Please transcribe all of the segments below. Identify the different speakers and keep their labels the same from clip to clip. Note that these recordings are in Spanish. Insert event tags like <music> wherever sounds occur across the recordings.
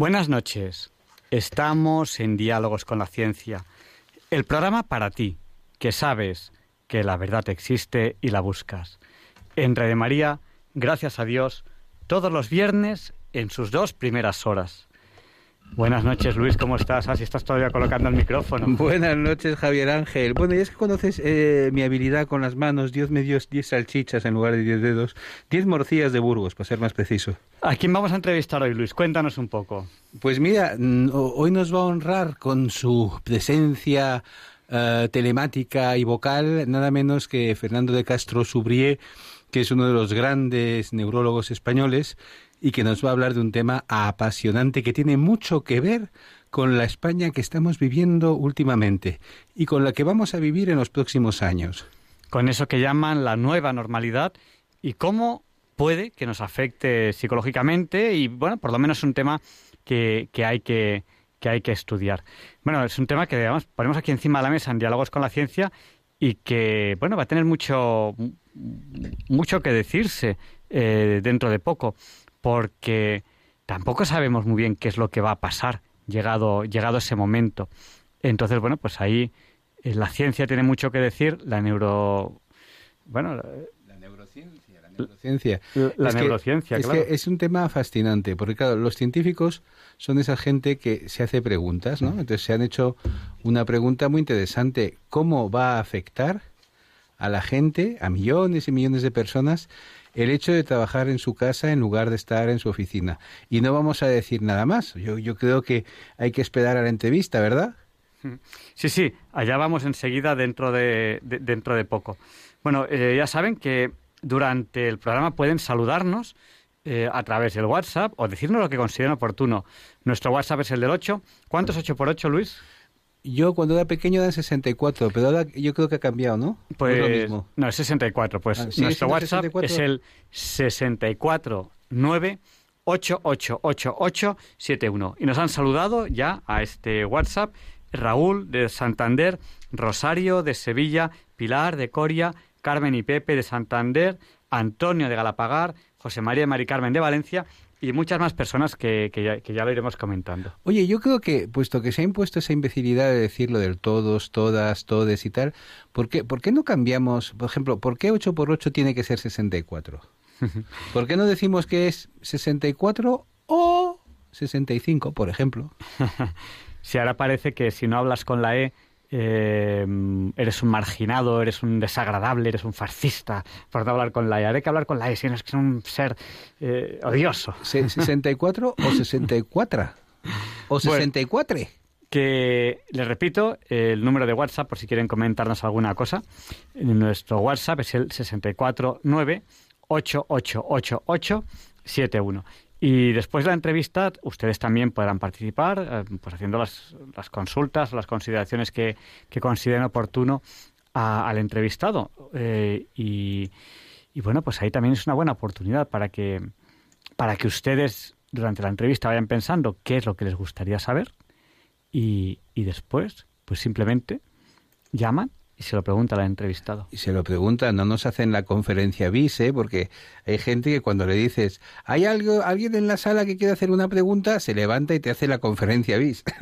Speaker 1: Buenas noches. Estamos en Diálogos con la Ciencia, el programa para ti, que sabes que la verdad existe y la buscas. En Radio María, gracias a Dios, todos los viernes en sus dos primeras horas. Buenas noches, Luis, ¿cómo estás? Ah, si estás todavía colocando el micrófono. <laughs>
Speaker 2: Buenas noches, Javier Ángel. Bueno, y es que conoces eh, mi habilidad con las manos. Dios me dio 10 salchichas en lugar de 10 dedos. 10 morcillas de Burgos, para ser más preciso.
Speaker 1: ¿A quién vamos a entrevistar hoy, Luis? Cuéntanos un poco.
Speaker 2: Pues mira, hoy nos va a honrar con su presencia eh, telemática y vocal nada menos que Fernando de Castro Subrié, que es uno de los grandes neurólogos españoles y que nos va a hablar de un tema apasionante que tiene mucho que ver con la España que estamos viviendo últimamente y con la que vamos a vivir en los próximos años.
Speaker 1: Con eso que llaman la nueva normalidad y cómo puede que nos afecte psicológicamente y, bueno, por lo menos es un tema que, que hay que, que hay que estudiar. Bueno, es un tema que digamos, ponemos aquí encima de la mesa en diálogos con la ciencia y que, bueno, va a tener mucho, mucho que decirse eh, dentro de poco porque tampoco sabemos muy bien qué es lo que va a pasar llegado, llegado ese momento. Entonces, bueno, pues ahí eh, la ciencia tiene mucho que decir, la neuro... Bueno,
Speaker 2: la neurociencia, la neurociencia.
Speaker 1: La,
Speaker 2: es
Speaker 1: neurociencia,
Speaker 2: que,
Speaker 1: claro.
Speaker 2: Es que es un tema fascinante, porque claro, los científicos son esa gente que se hace preguntas, ¿no? Entonces se han hecho una pregunta muy interesante, ¿cómo va a afectar a la gente, a millones y millones de personas, el hecho de trabajar en su casa en lugar de estar en su oficina. Y no vamos a decir nada más. Yo, yo creo que hay que esperar a la entrevista, ¿verdad?
Speaker 1: Sí, sí, allá vamos enseguida dentro de, de dentro de poco. Bueno, eh, ya saben que durante el programa pueden saludarnos eh, a través del WhatsApp o decirnos lo que consideren oportuno. Nuestro WhatsApp es el del 8. ¿Cuánto es 8 por 8, Luis?
Speaker 2: Yo cuando era pequeño era 64, pero ahora yo creo que ha cambiado, ¿no?
Speaker 1: Pues
Speaker 2: ¿No es lo mismo?
Speaker 1: no, es 64. Pues
Speaker 2: Ah, ¿sigue
Speaker 1: nuestro WhatsApp
Speaker 2: 64?
Speaker 1: es el 649888871 y nos han saludado ya a este WhatsApp Raúl de Santander, Rosario de Sevilla, Pilar de Coria, Carmen y Pepe de Santander, Antonio de Galapagar, José María y Mari Carmen de Valencia y muchas más personas que, que ya, que ya lo iremos comentando.
Speaker 2: Oye, yo creo que, puesto que se ha impuesto esa imbecilidad de decirlo del todos, todas, todes y tal, ¿por qué, ¿por qué no cambiamos, por ejemplo, por qué 8 por 8 tiene que ser 64? <laughs> ¿Por qué no decimos que es 64 o 65, por ejemplo? <laughs>
Speaker 1: Si ahora parece que si no hablas con la E, eh, eres un marginado, eres un desagradable, eres un fascista por no hablar con la E. Que hablar con la E, si no es que es un ser eh, odioso.
Speaker 2: Se- ¿64 o <laughs> 64? ¿O 64?
Speaker 1: Que les repito, el número de WhatsApp, por si quieren comentarnos alguna cosa. Nuestro WhatsApp es el 649-888871. Y después de la entrevista, ustedes también podrán participar, eh, pues haciendo las, las consultas o las consideraciones que, que consideren oportuno a- al entrevistado. Eh, y, y bueno, pues ahí también es una buena oportunidad para que, para que ustedes durante la entrevista vayan pensando qué es lo que les gustaría saber y, y después, pues simplemente llaman y se lo preguntan al entrevistado.
Speaker 2: Y se lo preguntan, no nos hacen la conferencia bis, ¿eh? porque hay gente que cuando le dices, ¿hay algo, alguien en la sala que quiere hacer una pregunta? Se levanta y te hace la conferencia bis. <laughs>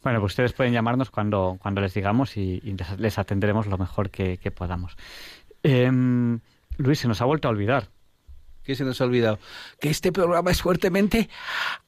Speaker 1: Bueno, pues ustedes pueden llamarnos cuando, cuando les digamos y, y les, atenderemos lo mejor que, que podamos. Em, Luis, se nos ha vuelto a olvidar.
Speaker 2: ¿Qué se nos ha olvidado? Que este programa es fuertemente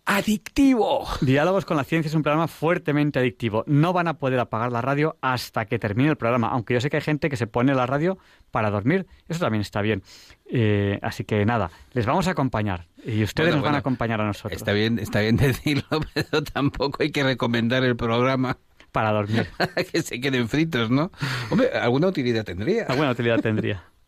Speaker 2: adictivo.
Speaker 1: Diálogos con la ciencia es un programa fuertemente adictivo. No van a poder apagar la radio hasta que termine el programa, aunque yo sé que hay gente que se pone la radio para dormir. Eso también está bien. Eh, así que nada, les vamos a acompañar y ustedes
Speaker 2: Bueno,
Speaker 1: nos van a acompañar a nosotros
Speaker 2: Está bien, está bien <laughs> decirlo, pero tampoco hay que recomendar el programa
Speaker 1: para dormir. <laughs>
Speaker 2: que se queden fritos, ¿no? Hombre, alguna utilidad tendría.
Speaker 1: Alguna utilidad tendría. <laughs>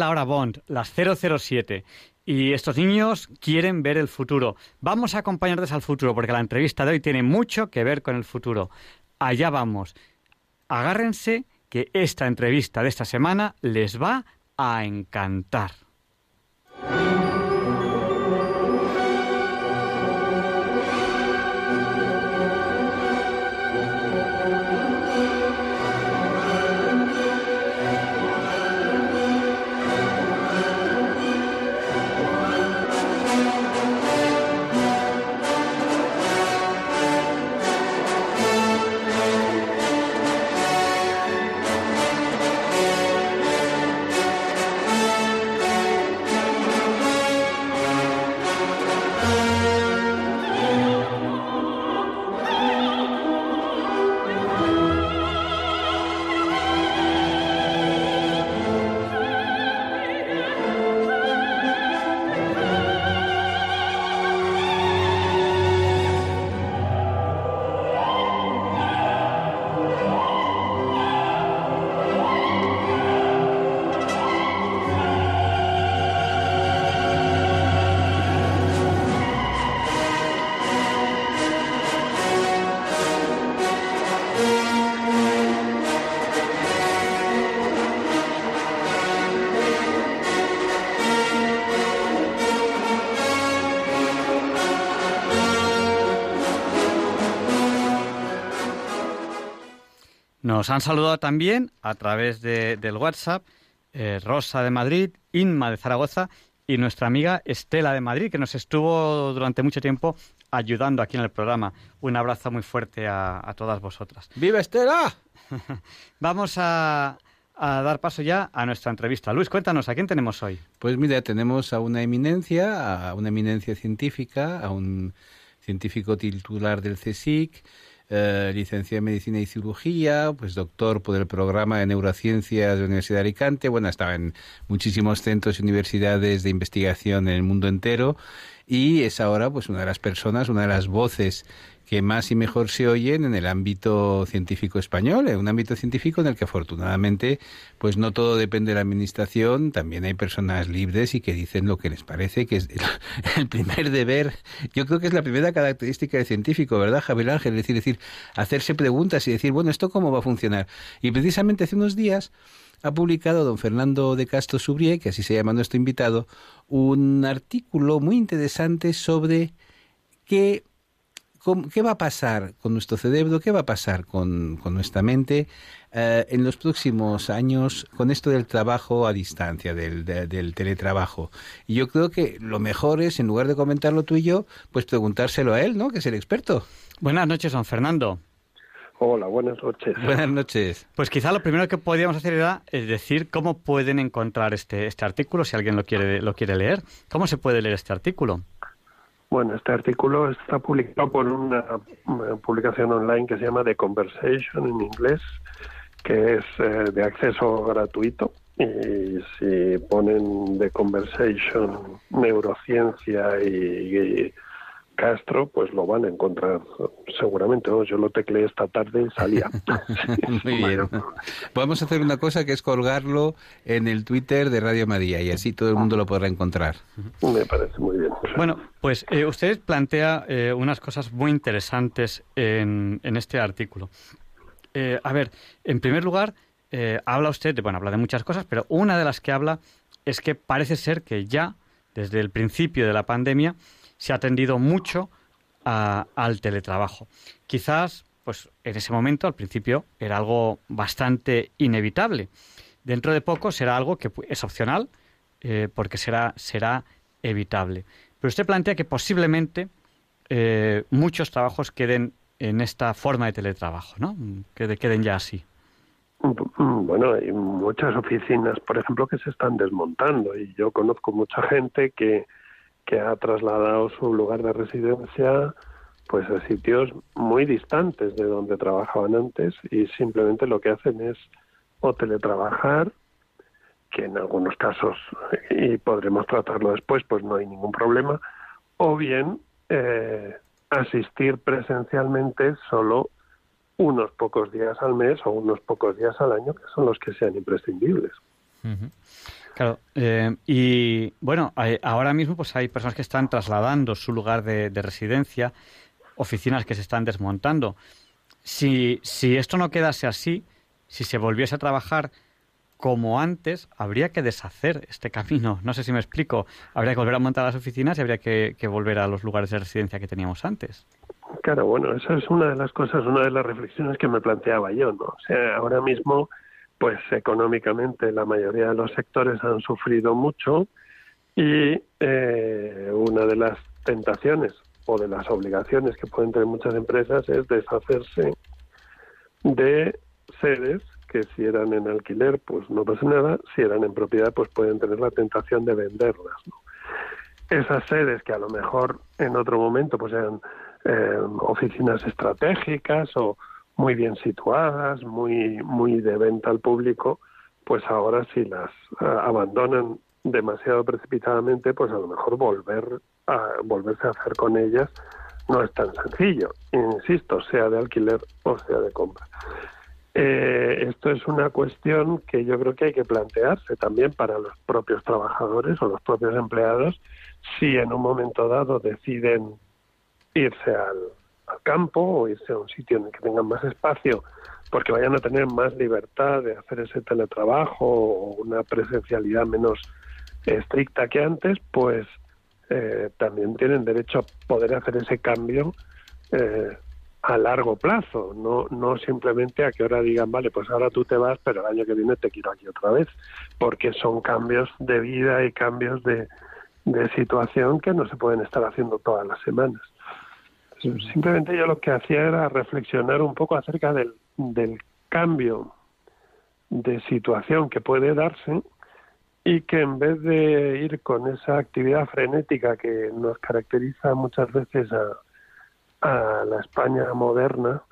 Speaker 3: la
Speaker 1: hora Bond, las 007. Y estos niños quieren ver el futuro. Vamos a acompañarles al futuro porque la entrevista de hoy tiene mucho que ver con el futuro. Allá vamos. Agárrense que esta entrevista de esta semana les va a encantar. Nos han saludado también a través de, del WhatsApp eh, Rosa de Madrid, Inma de Zaragoza y nuestra amiga Estela de Madrid, que nos estuvo durante mucho tiempo ayudando aquí en el programa. Un abrazo muy fuerte a, a todas vosotras.
Speaker 2: ¡Viva Estela! <laughs>
Speaker 1: Vamos a, a dar paso ya a nuestra entrevista. Luis, cuéntanos, ¿a quién tenemos hoy?
Speaker 2: Pues mira, tenemos a una eminencia, a una eminencia científica, a un científico titular del CSIC, eh, licenciado en Medicina y Cirugía, pues doctor por el programa de Neurociencias de la Universidad de Alicante, bueno, estaba en muchísimos centros y universidades de investigación en el mundo entero. Y es ahora pues una de las personas, una de las voces que más y mejor se oyen en el ámbito científico español, en un ámbito científico en el que afortunadamente pues no todo depende de la administración, también hay personas libres y que dicen lo que les parece, que es el, <laughs> primer deber, yo creo que es la primera característica del científico, ¿verdad, Javier Ángel? Es decir, decir, hacerse preguntas y decir, bueno, ¿esto cómo va a funcionar? Y precisamente hace unos días ha publicado don Fernando de Castro Subrié, que así se llama nuestro invitado, un artículo muy interesante sobre qué ¿Qué va a pasar con nuestro cerebro? ¿Qué va a pasar con, con nuestra mente eh, en los próximos años con esto del trabajo a distancia, del, de, del, teletrabajo? Y yo creo que lo mejor es, en lugar de comentarlo tú y yo, pues preguntárselo a él, ¿no? Que es el experto.
Speaker 1: Buenas noches, don Fernando.
Speaker 4: Hola, buenas noches.
Speaker 2: Buenas noches.
Speaker 1: Pues quizá lo primero que podríamos hacer era es decir cómo pueden encontrar este, este artículo, si alguien lo quiere, lo quiere leer. ¿Cómo se puede leer este artículo?
Speaker 4: Bueno, este artículo está publicado por una, publicación online que se llama The Conversation en inglés, que es eh, de acceso gratuito. Y si ponen The Conversation, neurociencia y Castro, pues lo van a encontrar seguramente. ¿no? Yo lo tecleé esta tarde y salía. <laughs>
Speaker 2: Muy bien. Vamos a hacer una cosa que es colgarlo en el Twitter de Radio María y así todo el mundo lo podrá encontrar.
Speaker 4: Me parece muy bien.
Speaker 1: Bueno, pues eh, usted plantea eh, unas cosas muy interesantes en, en este artículo. Eh, a ver, en primer lugar, eh, habla usted, de, bueno, habla de muchas cosas, pero una de las que habla es que parece ser que ya desde el principio de la pandemia se ha atendido mucho al teletrabajo. Quizás, pues en ese momento, al principio, era algo bastante inevitable. Dentro de poco será algo que es opcional, eh, porque será, será evitable. Pero usted plantea que posiblemente eh, muchos trabajos queden en esta forma de teletrabajo, ¿no? Que queden ya así.
Speaker 4: Mm, bueno, hay muchas oficinas, por ejemplo, que se están desmontando y yo conozco mucha gente que, que ha trasladado su lugar de residencia pues a sitios muy distantes de donde trabajaban antes y simplemente lo que hacen es o teletrabajar, que en algunos casos, y podremos tratarlo después, pues no hay ningún problema, o bien eh, asistir presencialmente solo unos pocos días al mes o unos pocos días al año, que son los que sean imprescindibles.
Speaker 1: Claro, eh, y bueno, ahora mismo pues hay personas que están trasladando su lugar de, residencia, oficinas que se están desmontando. Si, si esto no quedase así, si se volviese a trabajar como antes, habría que deshacer este camino. No sé si me explico. Habría que volver a montar las oficinas y habría que volver a los lugares de residencia que teníamos antes.
Speaker 4: Claro, bueno, esa es una de las cosas, una de las reflexiones que me planteaba yo, ¿no? O sea, ahora mismo, pues económicamente la mayoría de los sectores han sufrido mucho y eh, una de las tentaciones o de las obligaciones que pueden tener muchas empresas es deshacerse de sedes que si eran en alquiler pues no pasa nada, si eran en propiedad pues pueden tener la tentación de venderlas. Esas sedes que a lo mejor en otro momento pues eran eh, oficinas estratégicas o muy bien situadas, muy, muy de venta al público, pues ahora si las eh, abandonan demasiado precipitadamente, pues a lo mejor volver a volverse a hacer con ellas no es tan sencillo. Insisto, sea de alquiler o sea de compra. Eh, esto es una cuestión que yo creo que hay que plantearse también para los propios trabajadores o los propios empleados si en un momento dado deciden irse al, campo o irse a un sitio en el que tengan más espacio porque vayan a tener más libertad de hacer ese teletrabajo o una presencialidad menos estricta que antes, pues eh, también tienen derecho a poder hacer ese cambio eh, a largo plazo, no, no simplemente a que ahora digan, vale, pues ahora tú te vas, pero el año que viene te quiero aquí otra vez, porque son cambios de vida y cambios de, de situación que no se pueden estar haciendo todas las semanas. Simplemente yo lo que hacía era reflexionar un poco acerca del, del cambio de situación que puede darse y que en vez de ir con esa actividad frenética que nos caracteriza muchas veces a, a la España moderna,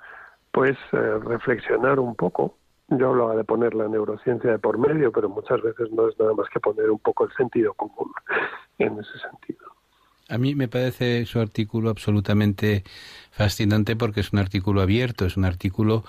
Speaker 4: pues eh, reflexionar un poco. Yo hablaba de poner la neurociencia de por medio, pero muchas veces no es nada más que poner un poco el sentido común en ese sentido.
Speaker 2: A mí me parece su artículo absolutamente fascinante porque es un artículo abierto, es un artículo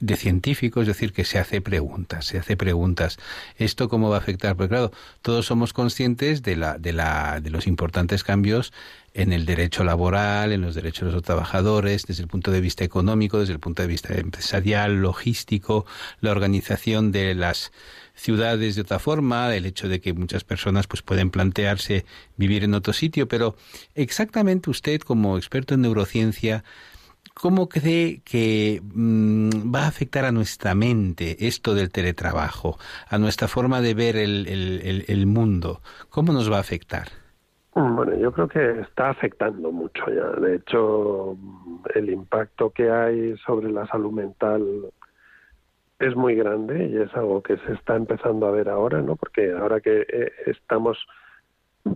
Speaker 2: de científico, es decir, que se hace preguntas, se hace preguntas. ¿Esto cómo va a afectar? Porque claro, todos somos conscientes de, la, de, la, de los importantes cambios en el derecho laboral, en los derechos de los trabajadores, desde el punto de vista económico, desde el punto de vista empresarial, logístico, la organización de las ciudades de otra forma, el hecho de que muchas personas pues pueden plantearse vivir en otro sitio, pero exactamente usted como experto en neurociencia, ¿cómo cree que mm, va a afectar a nuestra mente esto del teletrabajo, a nuestra forma de ver el, el, el mundo? ¿Cómo nos va a afectar?
Speaker 4: Bueno, yo creo que está afectando mucho ya. De hecho, el impacto que hay sobre la salud mental es muy grande y es algo que se está empezando a ver ahora, ¿no? Porque ahora que eh, estamos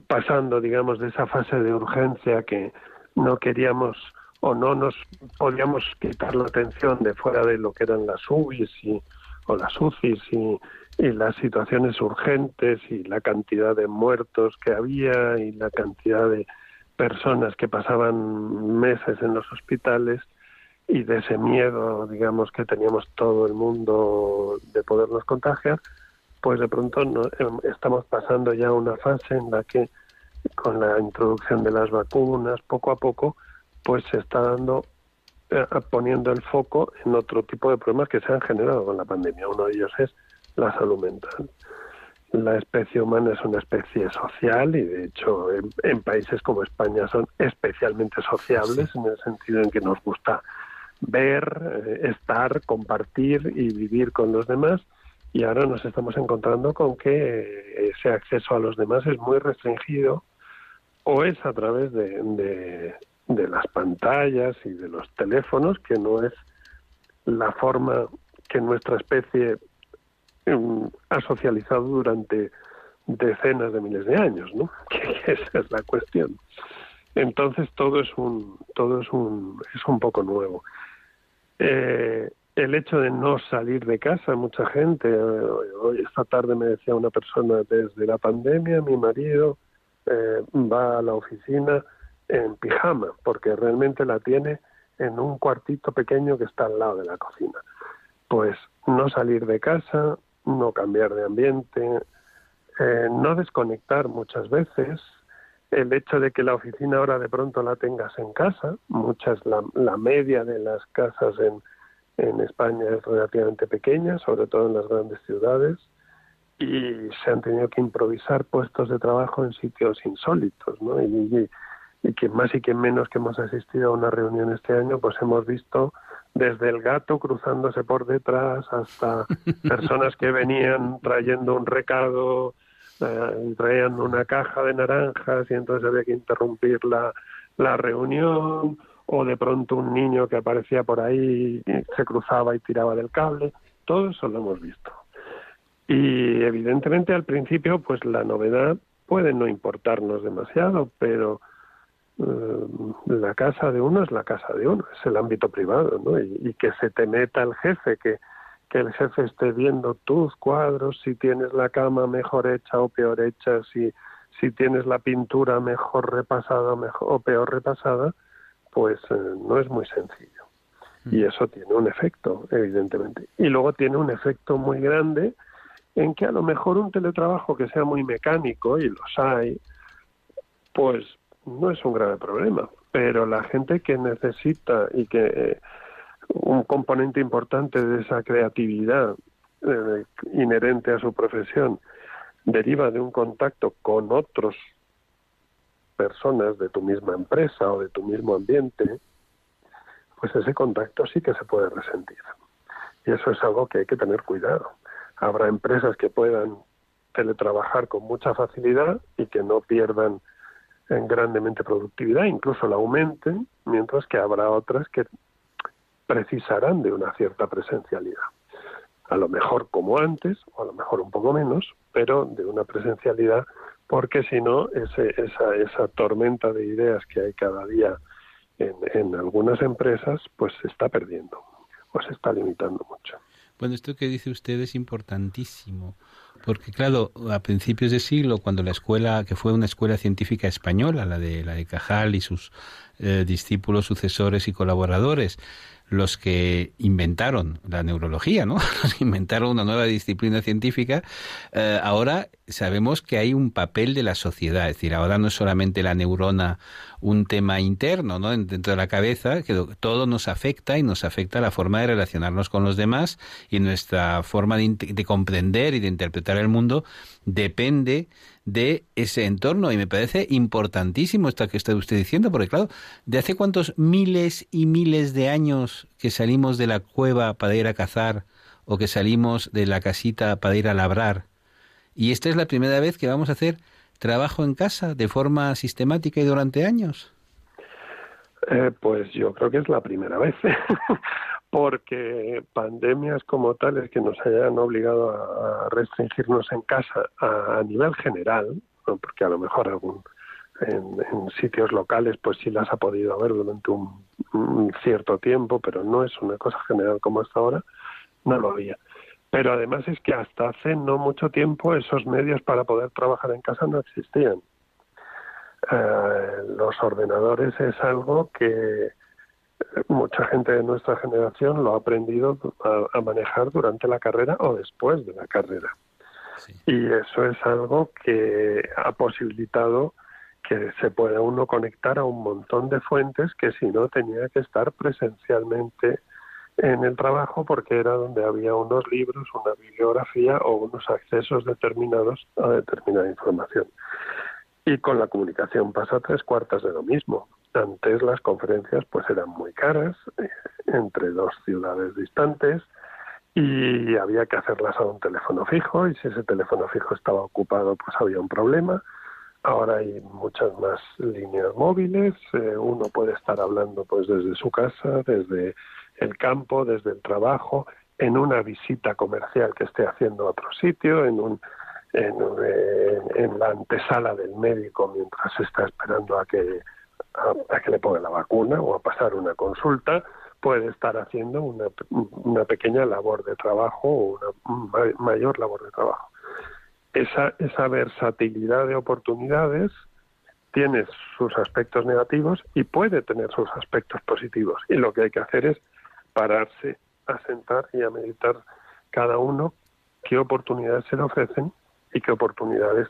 Speaker 4: pasando, digamos, de esa fase de urgencia que no queríamos o no nos podíamos quitar la atención de fuera de lo que eran las UBIs y, o las UCIs y, y las situaciones urgentes y la cantidad de muertos que había y la cantidad de personas que pasaban meses en los hospitales, y de ese miedo, digamos, que teníamos todo el mundo de podernos contagiar, pues de pronto no, em, estamos pasando ya una fase en la que con la introducción de las vacunas, poco a poco, pues se está dando eh, poniendo el foco en otro tipo de problemas que se han generado con la pandemia. Uno de ellos es la salud mental. La especie humana es una especie social y de hecho en, países como España son especialmente sociables en el sentido en que nos gusta ver, eh, estar, compartir y vivir con los demás y ahora nos estamos encontrando con que eh, ese acceso a los demás es muy restringido o es a través de, de las pantallas y de los teléfonos, que no es la forma que nuestra especie em, ha socializado durante decenas de miles de años, ¿no? <laughs> Que esa es la cuestión. Entonces todo es un todo es un es un poco nuevo. Eh, el hecho de no salir de casa, mucha gente, hoy esta tarde me decía una persona desde la pandemia, mi marido eh, va a la oficina en pijama, porque realmente la tiene en un cuartito pequeño que está al lado de la cocina. Pues no salir de casa, no cambiar de ambiente, eh, no desconectar muchas veces, el hecho de que la oficina ahora de pronto la tengas en casa, muchas, la, la media de las casas en, en España es relativamente pequeña, sobre todo en las grandes ciudades, y se han tenido que improvisar puestos de trabajo en sitios insólitos, ¿no? Y, y quien más y quien menos que hemos asistido a una reunión este año, pues hemos visto desde el gato cruzándose por detrás hasta <laughs> personas que venían trayendo un recado, eh, traían una caja de naranjas y entonces había que interrumpir la, reunión, o de pronto un niño que aparecía por ahí y se cruzaba y tiraba del cable, todo eso lo hemos visto. Y evidentemente al principio pues la novedad puede no importarnos demasiado, pero eh, la casa de uno es la casa de uno, es el ámbito privado, ¿no? Y, que se te meta el jefe, que, que el jefe esté viendo tus cuadros, si tienes la cama mejor hecha o peor hecha, si, si tienes la pintura mejor repasada mejor, o peor repasada, pues eh, no es muy sencillo. Y mm. eso tiene un efecto, evidentemente. Y luego tiene un efecto muy grande en que a lo mejor un teletrabajo que sea muy mecánico, y los hay, pues no es un grave problema, pero la gente que necesita y que eh, un componente importante de esa creatividad eh, inherente a su profesión deriva de un contacto con otros personas de tu misma empresa o de tu mismo ambiente, pues ese contacto sí que se puede resentir. Y eso es algo que hay que tener cuidado. Habrá empresas que puedan teletrabajar con mucha facilidad y que no pierdan en grandemente productividad, incluso la aumenten, mientras que habrá otras que precisarán de una cierta presencialidad. A lo mejor como antes, o a lo mejor un poco menos, pero de una presencialidad, porque si no, esa, esa tormenta de ideas que hay cada día en, en algunas empresas, pues se está perdiendo o se está limitando mucho.
Speaker 2: Bueno, esto que dice usted es importantísimo, porque claro, a principios de siglo, cuando la escuela, que fue una escuela científica española, la de la de Cajal y sus eh, discípulos, sucesores y colaboradores, los que inventaron la neurología, ¿no? <laughs> inventaron una nueva disciplina científica, eh, ahora sabemos que hay un papel de la sociedad, es decir, ahora no es solamente la neurona un tema interno, ¿no? Dentro de la cabeza, que todo nos afecta y nos afecta la forma de relacionarnos con los demás y nuestra forma de, de comprender y de interpretar el mundo depende de ese entorno y me parece importantísimo esto que está usted diciendo, porque claro, ¿de hace cuántos miles y miles de años que salimos de la cueva para ir a cazar o que salimos de la casita para ir a labrar? Y esta es la primera vez que vamos a hacer trabajo en casa de forma sistemática y durante años.
Speaker 4: Eh, pues yo creo que es la primera vez, <laughs> porque pandemias como tales que nos hayan obligado a, restringirnos en casa a, nivel general, porque a lo mejor algún en, sitios locales pues sí las ha podido haber durante un, cierto tiempo, pero no es una cosa general como hasta ahora, no lo había. Pero además es que hasta hace no mucho tiempo esos medios para poder trabajar en casa no existían. Eh, los ordenadores es algo que mucha gente de nuestra generación lo ha aprendido a, manejar durante la carrera o después de la carrera. Y eso es algo que ha posibilitado que se puede uno conectar a un montón de fuentes que si no tenía que estar presencialmente en el trabajo porque era donde había unos libros, una bibliografía o unos accesos determinados a determinada información. Y con la comunicación pasa tres cuartas de lo mismo. Antes las conferencias pues eran muy caras, eh, entre dos ciudades distantes, y había que hacerlas a un teléfono fijo, y si ese teléfono fijo estaba ocupado pues había un problema. Ahora hay muchas más líneas móviles, eh, uno puede estar hablando pues desde su casa, desde el campo, desde el trabajo, en una visita comercial que esté haciendo a otro sitio, en un en, la antesala del médico mientras está esperando a que a, que le ponga la vacuna o a pasar una consulta, puede estar haciendo una, una pequeña labor de trabajo o una mayor labor de trabajo. Esa, esa versatilidad de oportunidades tiene sus aspectos negativos y puede tener sus aspectos positivos. Y lo que hay que hacer es pararse a sentar y a meditar cada uno qué oportunidades se le ofrecen y qué oportunidades,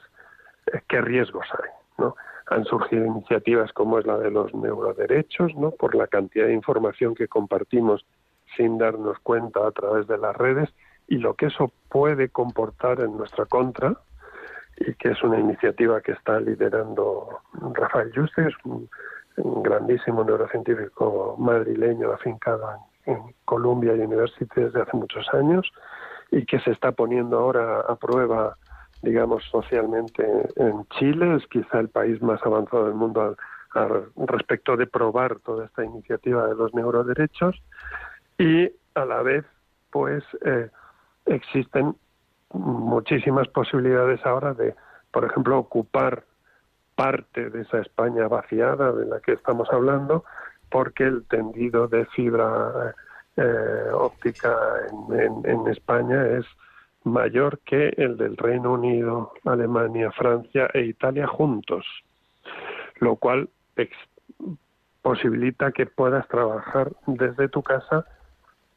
Speaker 4: eh, qué riesgos hay. ¿no? Han surgido iniciativas como es la de los neuroderechos, ¿no? por la cantidad de información que compartimos sin darnos cuenta a través de las redes y lo que eso puede comportar en nuestra contra, y que es una iniciativa que está liderando Rafael Juste, es un, grandísimo neurocientífico madrileño afincado en, en Columbia University desde hace muchos años y que se está poniendo ahora a prueba digamos, socialmente en Chile, es quizá el país más avanzado del mundo al, respecto de probar toda esta iniciativa de los neuroderechos y a la vez, pues, eh, existen muchísimas posibilidades ahora de, por ejemplo, ocupar parte de esa España vaciada de la que estamos hablando, porque el tendido de fibra eh, óptica en, España es mayor que el del Reino Unido, Alemania, Francia e Italia juntos, lo cual posibilita que puedas trabajar desde tu casa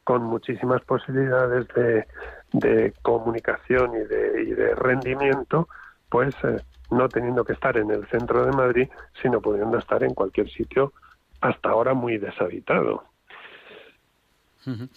Speaker 4: con muchísimas posibilidades de, comunicación y de, y de, rendimiento, pues eh, no teniendo que estar en el centro de Madrid, sino pudiendo estar en cualquier sitio hasta ahora muy deshabitado.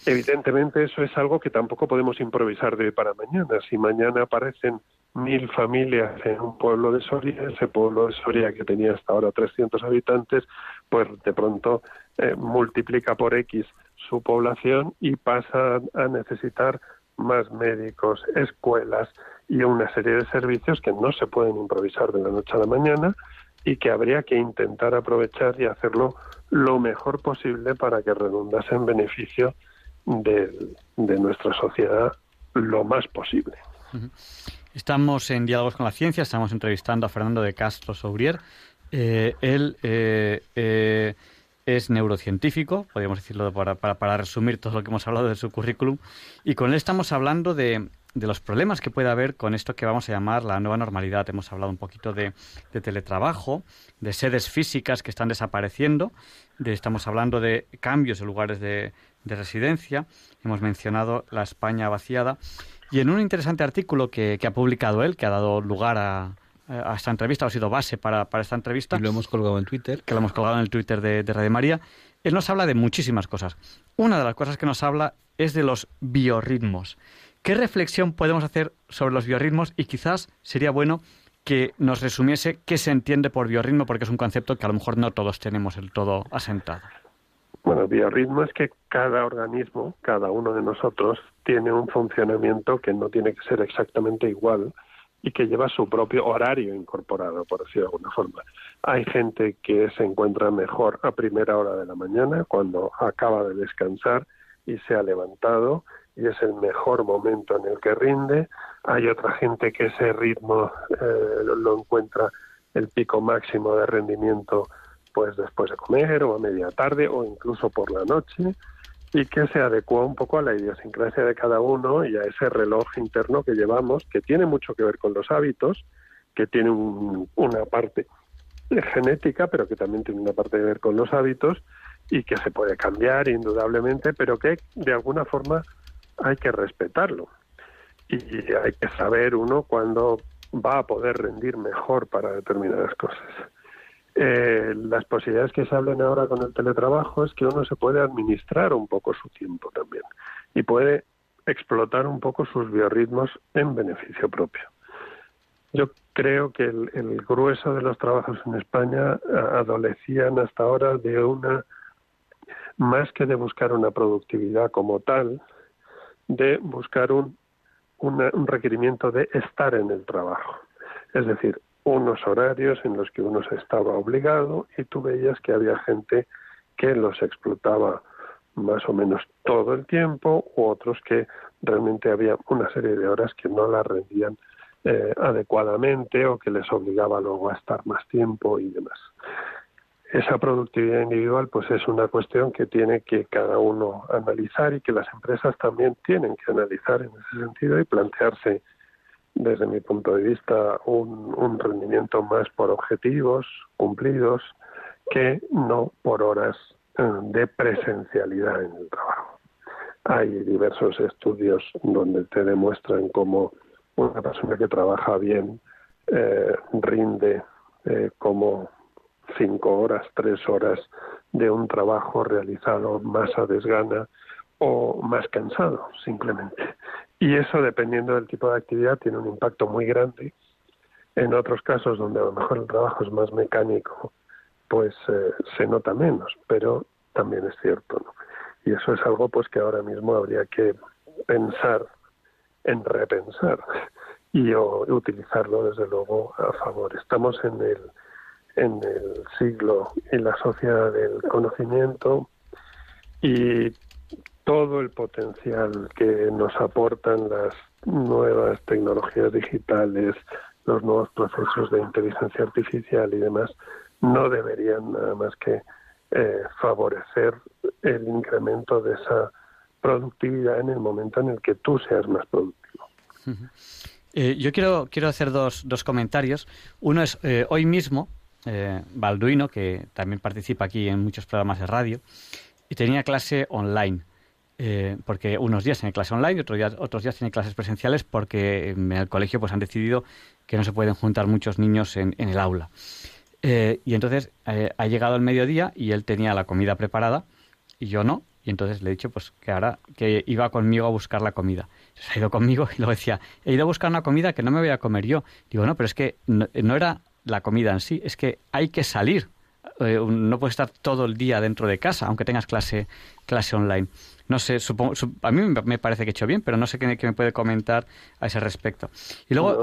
Speaker 4: Evidentemente eso es algo que tampoco podemos improvisar de para mañana. Si mañana aparecen mil familias en un pueblo de Soria, ese pueblo de Soria que tenía hasta ahora 300 habitantes, pues de pronto eh, multiplica por X su población y pasa a necesitar más médicos, escuelas y una serie de servicios que no se pueden improvisar de la noche a la mañana y que habría que intentar aprovechar y hacerlo lo mejor posible para que redundase en beneficio de, nuestra sociedad lo más posible.
Speaker 1: Estamos en Diálogos con la Ciencia, estamos entrevistando a Fernando de Castro Sobrier. Eh, él eh, eh, es neurocientífico, podríamos decirlo para, para, resumir todo lo que hemos hablado de su currículum, y con él estamos hablando de, de los problemas que puede haber con esto que vamos a llamar la nueva normalidad. Hemos hablado un poquito de, teletrabajo, de sedes físicas que están desapareciendo, de, estamos hablando de cambios en lugares de, residencia, hemos mencionado la España vaciada. Y en un interesante artículo que, ha publicado él, que ha dado lugar a, esta entrevista, ha sido base para, esta entrevista.
Speaker 2: Y lo hemos colgado en Twitter.
Speaker 1: Que lo hemos colgado en el Twitter de, de Radio María. Él nos habla de muchísimas cosas. Una de las cosas que nos habla es de los biorritmos. ¿Qué reflexión podemos hacer sobre los biorritmos? Y quizás sería bueno que nos resumiese qué se entiende por biorritmo, porque es un concepto que a lo mejor no todos tenemos el todo asentado.
Speaker 4: Bueno, biorritmo es que cada organismo, cada uno de nosotros, tiene un funcionamiento que no tiene que ser exactamente igual y que lleva su propio horario incorporado, por decirlo de alguna forma. Hay gente que se encuentra mejor a primera hora de la mañana, cuando acaba de descansar y se ha levantado y es el mejor momento en el que rinde. Hay otra gente que ese ritmo eh, lo encuentra el pico máximo de rendimiento pues después de comer o a media tarde o incluso por la noche y que se adecua un poco a la idiosincrasia de cada uno y a ese reloj interno que llevamos que tiene mucho que ver con los hábitos, que tiene una parte genética, pero que también tiene una parte que ver con los hábitos y que se puede cambiar indudablemente, pero que de alguna forma hay que respetarlo y hay que saber uno cuándo va a poder rendir mejor para determinadas cosas. Eh, las posibilidades que se hablan ahora con el teletrabajo es que uno se puede administrar un poco su tiempo también y puede explotar un poco sus biorritmos en beneficio propio. Yo creo que el, el grueso de los trabajos en España adolecían hasta ahora de una, más que de buscar una productividad como tal, de buscar un, un requerimiento de estar en el trabajo. Es decir, unos horarios en los que uno se estaba obligado y tú veías que había gente que los explotaba más o menos todo el tiempo u otros que realmente había una serie de horas que no las rendían eh, adecuadamente o que les obligaba luego a estar más tiempo y demás. Esa productividad individual pues es una cuestión que tiene que cada uno analizar y que las empresas también tienen que analizar en ese sentido y plantearse desde mi punto de vista un, rendimiento más por objetivos cumplidos que no por horas eh, de presencialidad en el trabajo. Hay diversos estudios donde te demuestran cómo una persona que trabaja bien eh, rinde eh, como cinco horas, tres horas de un trabajo realizado más a desgana o más cansado, simplemente. Y eso, dependiendo del tipo de actividad, tiene un impacto muy grande. En otros casos, donde a lo mejor el trabajo es más mecánico, pues eh, se nota menos, pero también es cierto. Y eso es algo pues que ahora mismo habría que pensar en repensar y utilizarlo desde luego a favor. Estamos en el en el siglo en la sociedad del conocimiento y todo el potencial que nos aportan las nuevas tecnologías digitales, los nuevos procesos de inteligencia artificial y demás, no deberían nada más que eh, favorecer el incremento de esa productividad en el momento en el que tú seas más productivo.
Speaker 1: Eh, yo quiero, quiero hacer dos, dos comentarios. Uno es, eh, hoy mismo, Balduino, que también participa aquí en muchos programas de radio, y tenía clase online. porque unos días tiene clase online y otros días, otros días tiene clases presenciales porque en el colegio pues han decidido que no se pueden juntar muchos niños en, en el aula. Eh, y entonces eh, ha llegado el mediodía y él tenía la comida preparada y yo no. Y entonces le he dicho pues que ahora que iba conmigo a buscar la comida. Se ha ido conmigo y luego decía, he ido a buscar una comida que no me voy a comer yo. Digo, no, pero es que no, era la comida en sí, es que hay que salir. Eh, no puedes estar todo el día dentro de casa, aunque tengas clase, clase online. No sé, supongo, a mí me parece que he hecho bien, pero no sé qué, me puede comentar a ese respecto. Y luego...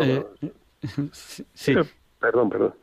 Speaker 4: sí. Perdón, perdón.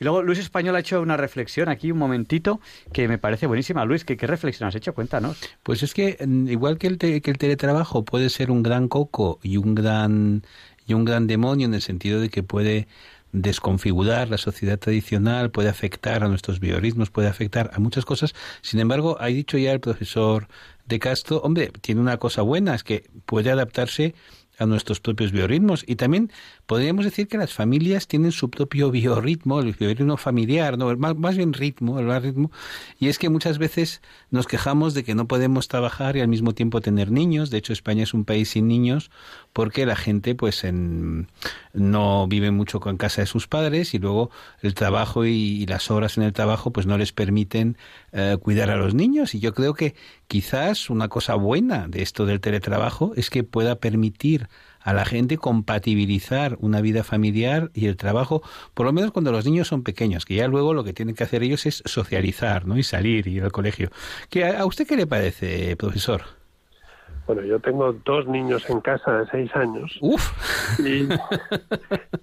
Speaker 1: Y luego Luis Español ha hecho una reflexión aquí, un momentito, que me parece buenísima. Luis, ¿qué, qué reflexión has hecho? Cuéntanos.
Speaker 2: Pues es que mm, igual que el, que el teletrabajo puede ser un gran coco y un gran, y un gran demonio en el sentido de que puede desconfigurar la sociedad tradicional, puede afectar a nuestros biorritmos, puede afectar a muchas cosas. Sin embargo, ha dicho ya el profesor de Castro, hombre, tiene una cosa buena, es que puede adaptarse a nuestros propios biorritmos y también podríamos decir que las familias tienen su propio biorritmo, el biorritmo familiar, no, más, más, bien ritmo, el ritmo, y es que muchas veces nos quejamos de que no podemos trabajar y al mismo tiempo tener niños. De hecho, España es un país sin niños porque la gente pues en, no vive mucho con casa de sus padres y luego el trabajo y, las horas en el trabajo pues no les permiten eh, cuidar a los niños. Y yo creo que quizás una cosa buena de esto del teletrabajo es que pueda permitir a la gente compatibilizar una vida familiar y el trabajo, por lo menos cuando los niños son pequeños, que ya luego lo que tienen que hacer ellos es socializar, ¿no? Y salir y ir al colegio. ¿Qué, ¿A usted qué le parece, profesor?
Speaker 4: Bueno, yo tengo dos niños en casa de seis años.
Speaker 2: Uf.
Speaker 4: Y,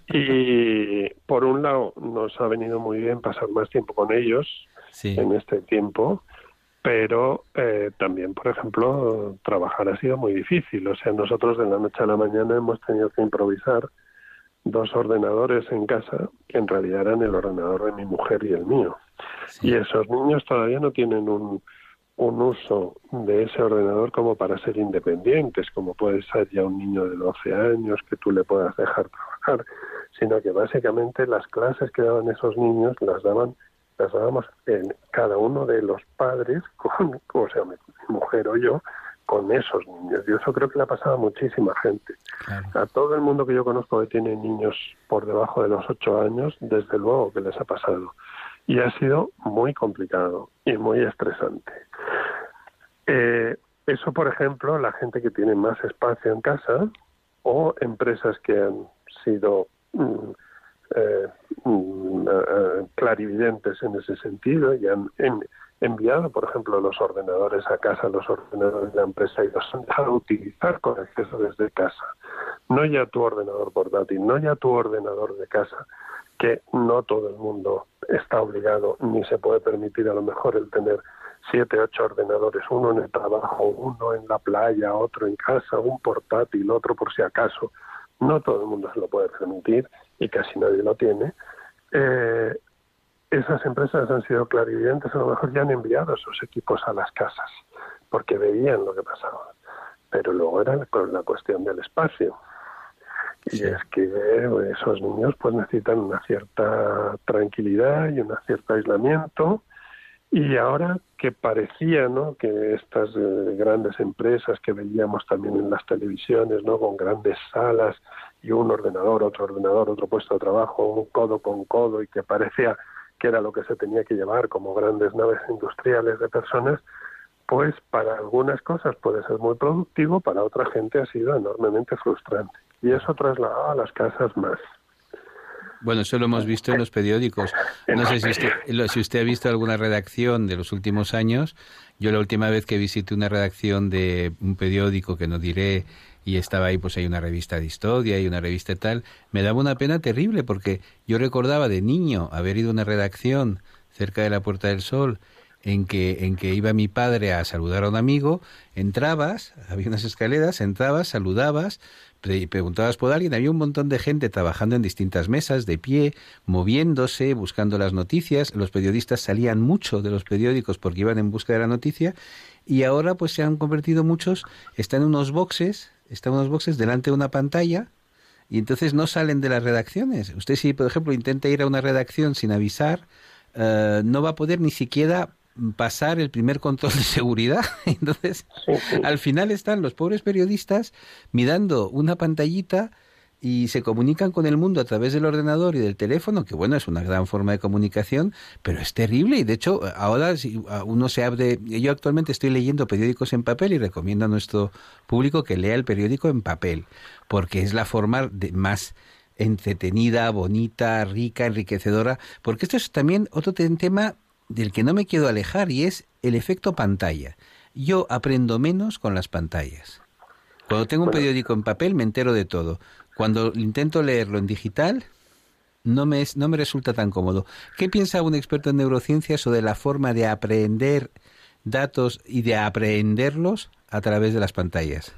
Speaker 4: <laughs> y, por un lado nos ha venido muy bien pasar más tiempo con ellos en este tiempo pero eh, también, por ejemplo, trabajar ha sido muy difícil. O sea, nosotros de la noche a la mañana hemos tenido que improvisar dos ordenadores en casa que en realidad eran el ordenador de mi mujer y el mío. Y esos niños todavía no tienen un, un uso de ese ordenador como para ser independientes, como puede ser ya un niño de 12 años que tú le puedas dejar trabajar, sino que básicamente las clases que daban esos niños las daban las en cada uno de los padres, <laughs> con, o sea, mi, mujer o yo, con esos niños. Y eso creo que le ha pasado a muchísima gente. A todo el mundo que yo conozco que tiene niños por debajo de los ocho años, desde luego que les ha pasado. y ha sido muy complicado y muy estresante. Eh, eso, por ejemplo, la gente que tiene más espacio en casa o empresas que han sido mm, eh, mm, eh, clarividentes en ese sentido y han enviado, por ejemplo, los ordenadores a casa, los ordenadores de la empresa y los han dejado utilizar con acceso desde casa. No ya tu ordenador portátil, no ya tu ordenador de casa, que no todo el mundo está obligado ni se puede permitir a lo mejor el tener siete, ocho ordenadores, uno en el trabajo, uno en la playa, otro en casa, un portátil, otro por si acaso. No todo el mundo se lo puede permitir y casi nadie lo tiene. Eh, esas empresas han sido clarividentes, a lo mejor ya han enviado sus equipos a las casas, porque veían lo que pasaba. Pero luego era la cuestión del espacio. Y es que esos niños pues necesitan una cierta tranquilidad y un cierto aislamiento. Y ahora que parecía, ¿no? Que estas eh, grandes empresas que veíamos también en las televisiones, ¿no? Con grandes salas y un ordenador, otro ordenador, otro puesto de trabajo, un codo con codo y que parecía que era lo que se tenía que llevar como grandes naves industriales de personas, pues para algunas cosas puede ser muy productivo, para otra gente ha sido enormemente frustrante. Y eso trasladado a las casas más.
Speaker 2: Bueno, eso lo hemos visto en los periódicos. No sé si usted, si usted ha visto alguna redacción de los últimos años. Yo la última vez que visité una redacción de un periódico que no diré y estaba ahí, pues hay una revista de historia y una revista tal, me daba una pena terrible porque yo recordaba de niño haber ido a una redacción cerca de la Puerta del Sol en que, en que iba mi padre a saludar a un amigo, entrabas, había unas escaleras, entrabas, saludabas, preguntabas por alguien, había un montón de gente trabajando en distintas mesas, de pie, moviéndose, buscando las noticias, los periodistas salían mucho de los periódicos porque iban en busca de la noticia, y ahora pues se han convertido muchos, están en unos boxes, están unos boxes delante de una pantalla y entonces no salen de las redacciones. Usted si, por ejemplo, intenta ir a una redacción sin avisar, eh, no va a poder ni siquiera pasar el primer control de seguridad. <laughs> Entonces, al final están los pobres periodistas mirando una pantallita y se comunican con el mundo a través del ordenador y del teléfono, que bueno, es una gran forma de comunicación, pero es terrible y de hecho ahora si uno se abre, yo actualmente estoy leyendo periódicos en papel y recomiendo a nuestro público que lea el periódico en papel, porque es la forma de más entretenida, bonita, rica, enriquecedora, porque esto es también otro tema del que no me quiero alejar y es el efecto pantalla. Yo aprendo menos con las pantallas. Cuando tengo un periódico en papel me entero de todo. Cuando intento leerlo en digital, no me, no me resulta tan cómodo. ¿Qué piensa un experto en neurociencias sobre la forma de aprender datos y de aprenderlos a través de las pantallas?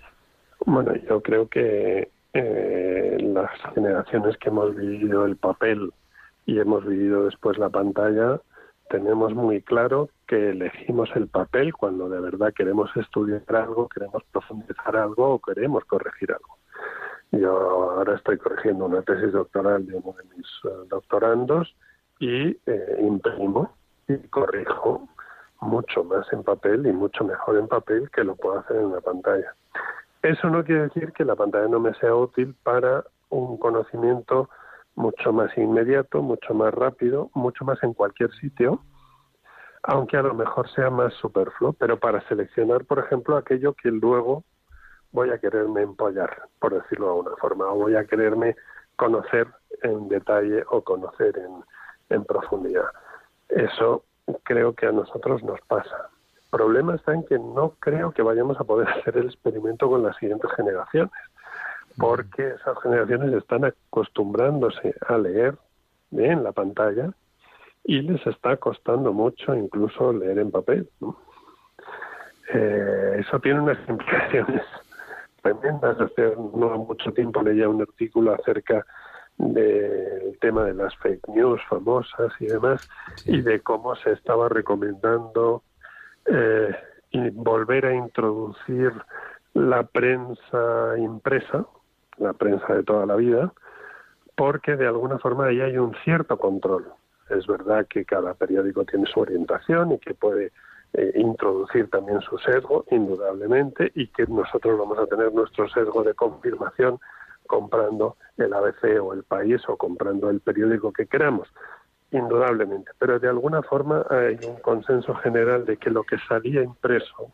Speaker 4: Bueno, yo creo que eh, las generaciones que hemos vivido el papel y hemos vivido después la pantalla, tenemos muy claro que elegimos el papel cuando de verdad queremos estudiar algo, queremos profundizar algo o queremos corregir algo. Yo ahora estoy corrigiendo una tesis doctoral de uno de mis eh, doctorandos y eh, imprimo y corrijo mucho más en papel y mucho mejor en papel que lo puedo hacer en una pantalla. Eso no quiere decir que la pantalla no me sea útil para un conocimiento mucho más inmediato, mucho más rápido, mucho más en cualquier sitio, aunque a lo mejor sea más superfluo, pero para seleccionar, por ejemplo, aquello que luego voy a quererme empollar, por decirlo de alguna forma, o voy a quererme conocer en detalle o conocer en, en profundidad. Eso creo que a nosotros nos pasa. El problema está en que no creo que vayamos a poder <laughs> hacer el experimento con las siguientes generaciones, porque esas generaciones están acostumbrándose a leer en la pantalla y les está costando mucho incluso leer en papel. Eh, eso tiene unas <laughs> implicaciones tremendas. Hace no mucho tiempo leía un artículo acerca del tema de las fake news famosas y demás, y de cómo se estaba recomendando eh, y volver a introducir la prensa impresa, la prensa de toda la vida, porque de alguna forma ahí hay un cierto control. Es verdad que cada periódico tiene su orientación y que puede eh, introducir también su sesgo, indudablemente, y que nosotros vamos a tener nuestro sesgo de confirmación comprando el ABC o el país o comprando el periódico que queramos. indudablemente, pero de alguna forma hay un consenso general de que lo que salía impreso,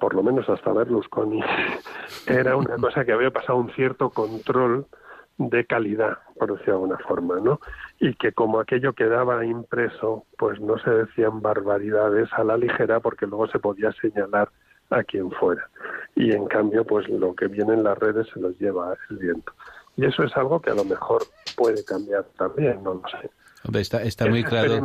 Speaker 4: por lo menos hasta Berlusconi, <laughs> era una cosa que había pasado un cierto control de calidad, por decirlo de alguna forma, ¿no? Y que como aquello quedaba impreso, pues no se decían barbaridades a la ligera porque luego se podía señalar a quien fuera. Y en cambio, pues lo que viene en las redes se los lleva el viento. Y eso es algo que a lo mejor puede cambiar también, no lo sé.
Speaker 2: Hombre, está, está muy claro.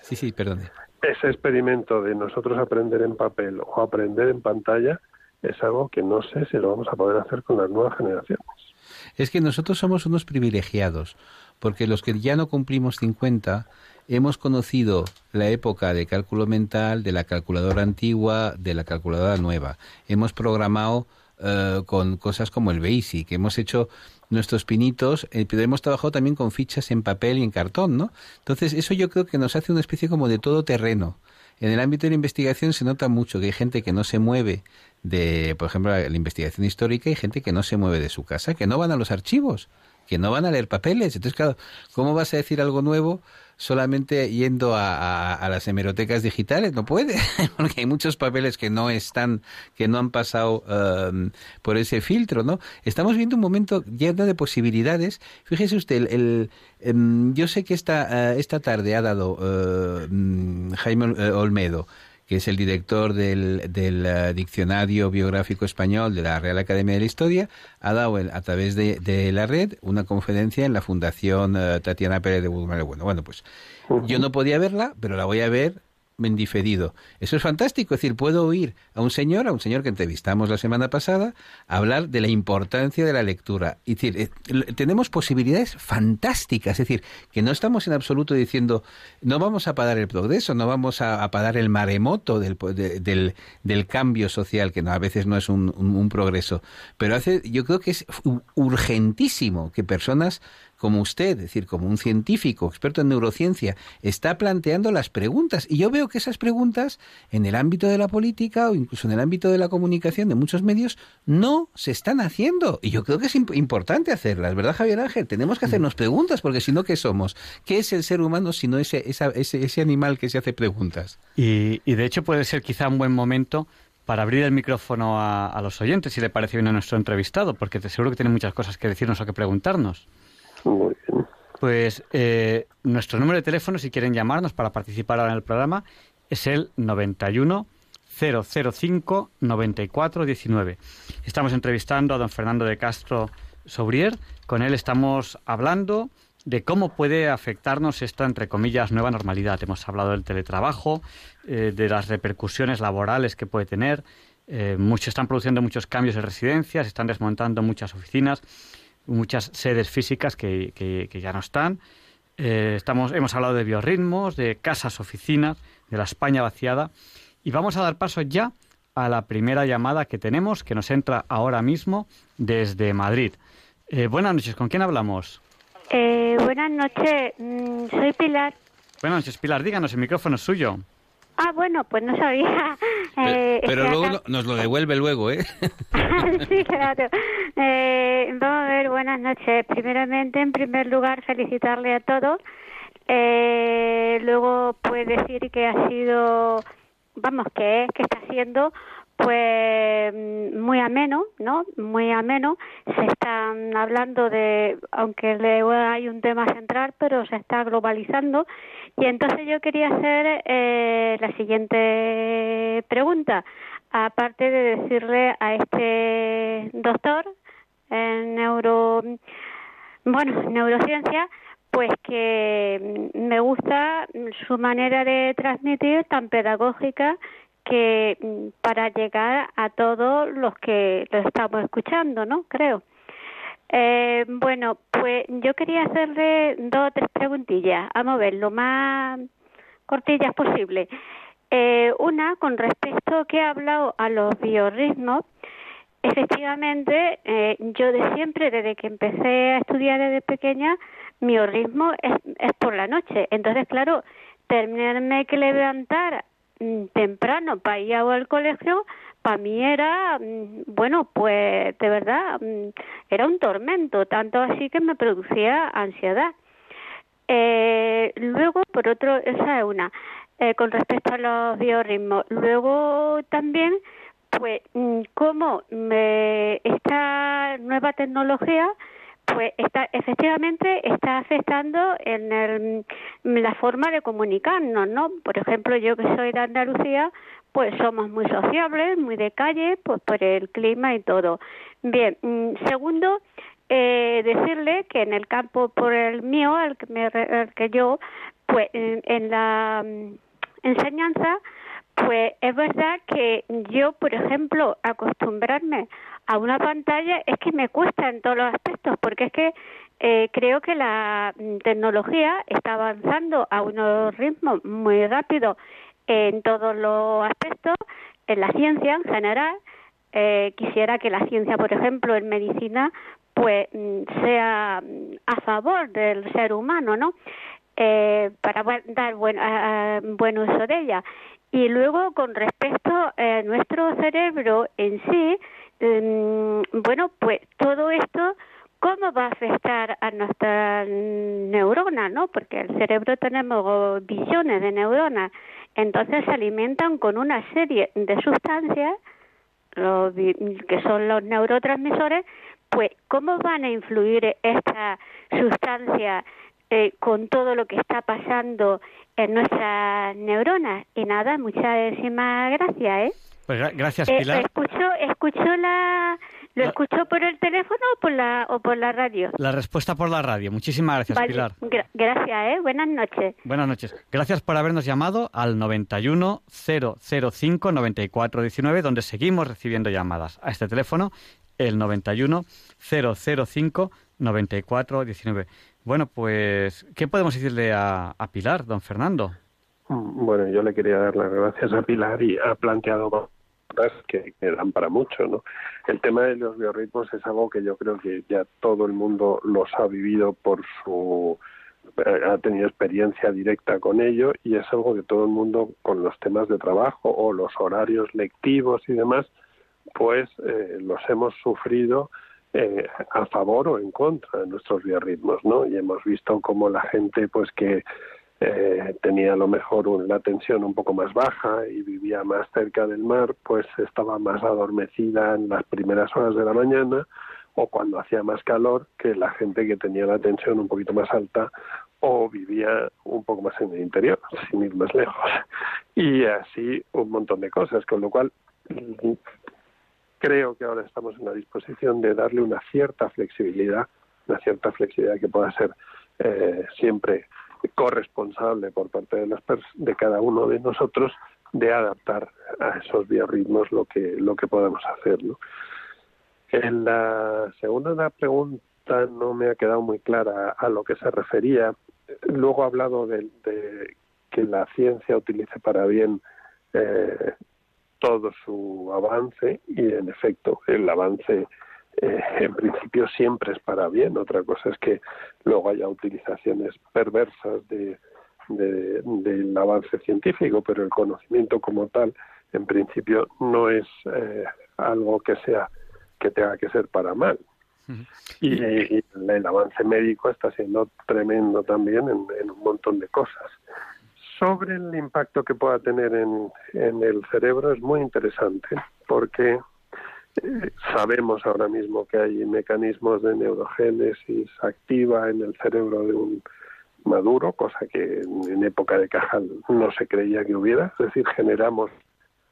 Speaker 2: Sí, sí, perdón.
Speaker 4: Ese experimento de nosotros aprender en papel o aprender en pantalla es algo que no sé si lo vamos a poder hacer con las nuevas generaciones.
Speaker 2: Es que nosotros somos unos privilegiados, porque los que ya no cumplimos 50 hemos conocido la época de cálculo mental, de la calculadora antigua, de la calculadora nueva. Hemos programado eh, con cosas como el BASIC, hemos hecho nuestros pinitos, eh, pero hemos trabajado también con fichas en papel y en cartón, ¿no? Entonces, eso yo creo que nos hace una especie como de todo terreno. En el ámbito de la investigación se nota mucho que hay gente que no se mueve de, por ejemplo, la investigación histórica y gente que no se mueve de su casa, que no van a los archivos, que no van a leer papeles. Entonces, claro, ¿cómo vas a decir algo nuevo solamente yendo a, a, las hemerotecas digitales? No puede, <laughs> porque hay muchos papeles que no están, que no han pasado um, por ese filtro, ¿no? Estamos viendo un momento lleno de posibilidades. Fíjese usted, el, em, yo sé que esta, uh, esta tarde ha dado uh, Jaime Olmedo que es el director del, del uh, Diccionario Biográfico Español de la Real Academia de la Historia, ha dado a través de, de, la red una conferencia en la Fundación uh, Tatiana Pérez de Bueno, bueno, pues yo no podía verla, pero la voy a ver Eso es fantástico. Es decir, puedo oír a un señor, a un señor que entrevistamos la semana pasada, hablar de la importancia de la lectura. Es decir, eh, tenemos posibilidades fantásticas. Es decir, que no estamos en absoluto diciendo, no vamos a parar el progreso, no vamos a, parar el maremoto del, de, del, cambio social, que a veces no es un, un, un progreso. Pero hace, yo creo que es urgentísimo que personas como usted, es decir, como un científico experto en neurociencia, está planteando las preguntas. Y yo veo que esas preguntas, en el ámbito de la política o incluso en el ámbito de la comunicación de muchos medios, no se están haciendo. Y yo creo que es imp importante hacerlas, ¿verdad, Javier Ángel? Tenemos que hacernos preguntas, porque si no, ¿qué somos? ¿Qué es el ser humano si no ese, ese, ese animal que se hace preguntas?
Speaker 1: Y, y de hecho puede ser quizá un buen momento para abrir el micrófono a, a, los oyentes, si le parece bien a nuestro entrevistado, porque te seguro que tiene muchas cosas que decirnos o que preguntarnos. Pues eh, nuestro número de teléfono, si quieren llamarnos para participar ahora en el programa, es el 91 005 94 19. Estamos entrevistando a don Fernando de Castro Sobrier. Con él estamos hablando de cómo puede afectarnos esta, entre comillas, nueva normalidad. Hemos hablado del teletrabajo, eh, de las repercusiones laborales que puede tener. Eh, muchos están produciendo muchos cambios en residencias, están desmontando muchas oficinas muchas sedes físicas que, que, que ya no están. Eh, estamos, hemos hablado de biorritmos, de casas, oficinas, de la España vaciada. Y vamos a dar paso ya a la primera llamada que tenemos, que nos entra ahora mismo desde Madrid. Eh, buenas noches, ¿con quién hablamos?
Speaker 5: Eh, buenas noches, mm, soy Pilar.
Speaker 1: Buenas noches, Pilar, díganos, el micrófono es suyo.
Speaker 5: Ah, bueno, pues no sabía.
Speaker 2: Eh, pero, luego nos lo devuelve luego, ¿eh? <laughs>
Speaker 5: sí, claro. Eh, vamos a ver, buenas noches. Primeramente, en primer lugar, felicitarle a todos. Eh, luego, pues decir que ha sido, vamos, que es, que está siendo, pues muy ameno, ¿no? Muy ameno. Se están hablando de, aunque hay un tema central, pero se está globalizando. Y entonces yo quería hacer eh, la siguiente pregunta. Aparte de decirle a este doctor en neuro, bueno, neurociencia, pues que me gusta su manera de transmitir tan pedagógica que para llegar a todos los que lo estamos escuchando, ¿no? Creo. Eh, bueno, pues yo quería hacerle dos o tres preguntillas. Vamos a ver, lo más cortillas posible. Eh, una, con respecto que ha hablado a los biorritmos, efectivamente, eh, yo de siempre, desde que empecé a estudiar desde pequeña, mi ritmo es, es por la noche. Entonces, claro, tenerme que levantar mm, temprano para ir al colegio, para mí era, mm, bueno, pues de verdad, mm, era un tormento, tanto así que me producía ansiedad. Eh, luego, por otro, esa es una, eh, con respecto a los biorritmos. Luego también, pues, mm, cómo me, esta nueva tecnología pues está, efectivamente está afectando en el, la forma de comunicarnos, ¿no? Por ejemplo, yo que soy de Andalucía, pues somos muy sociables, muy de calle, pues por el clima y todo. Bien, mm, segundo, eh, decirle que en el campo por el mío, el que, me, el que yo, pues en, la mm, enseñanza, pues es verdad que yo, por ejemplo, acostumbrarme a una pantalla es que me cuesta en todos los aspectos, porque es que eh, creo que la mm, tecnología está avanzando a unos ritmos muy rápidos en todos los aspectos, en la ciencia en general. Eh, quisiera que la ciencia, por ejemplo, en medicina, pues mm, sea mm, a favor del ser humano, ¿no? Eh, para dar buen, buen uso de ella. Y luego, con respecto a nuestro cerebro en sí, em, bueno, pues todo esto, ¿cómo va a afectar a nuestras neuronas, no? Porque el cerebro tenemos billones de neuronas, entonces se alimentan con una serie de sustancias que son los neurotransmisores, pues ¿cómo van a influir estas sustancias eh, con todo lo que está pasando en nuestras neuronas? Y nada, muchísimas gracias, ¿eh?
Speaker 1: Pues gracias,
Speaker 5: eh,
Speaker 1: Pilar.
Speaker 5: escucho, escucho la ¿Lo escuchó por el teléfono o por la, o por la radio?
Speaker 1: La respuesta por la radio. Muchísimas gracias, Pilar.
Speaker 5: gracias, ¿eh? Buenas noches.
Speaker 1: Buenas noches. Gracias por habernos llamado al 91 005 9419, donde seguimos recibiendo llamadas. A este teléfono, el 91 005 9419. Bueno, pues, ¿qué podemos decirle a, a Pilar, don Fernando?
Speaker 4: Bueno, yo le quería dar las gracias a Pilar y ha planteado que, que, dan para mucho, ¿no? El tema de los biorritmos es algo que yo creo que ya todo el mundo los ha vivido por su eh, ha tenido experiencia directa con ello y es algo que todo el mundo con los temas de trabajo o los horarios lectivos y demás pues eh, los hemos sufrido eh, a favor o en contra de nuestros biorritmos, ¿no? Y hemos visto cómo la gente pues que eh, tenía a lo mejor la tensión un poco más baja y vivía más cerca del mar, pues estaba más adormecida en las primeras horas de la mañana o cuando hacía más calor que la gente que tenía la tensión un poquito más alta o vivía un poco más en el interior, sin ir más lejos. Y así un montón de cosas, con lo cual creo que ahora estamos en la disposición de darle una cierta flexibilidad, una cierta flexibilidad que pueda ser eh, siempre corresponsable por parte de, las de cada uno de nosotros de adaptar a esos biorritmos lo que lo que podemos hacer en la segunda pregunta no me ha quedado muy clara a lo que se refería. Luego ha hablado de, que la ciencia utilice para bien eh, todo su avance y en efecto el avance eh, en principio siempre es para bien. Otra cosa es que luego haya utilizaciones perversas de, del avance científico, pero el conocimiento como tal, en principio, no es eh, algo que sea que tenga que ser para mal. Y, el avance médico está siendo tremendo también en, en, un montón de cosas. Sobre el impacto que pueda tener en, en el cerebro es muy interesante porque sabemos ahora mismo que hay mecanismos de neurogénesis activa en el cerebro de un maduro, cosa que en época de Cajal no se creía que hubiera, es decir, generamos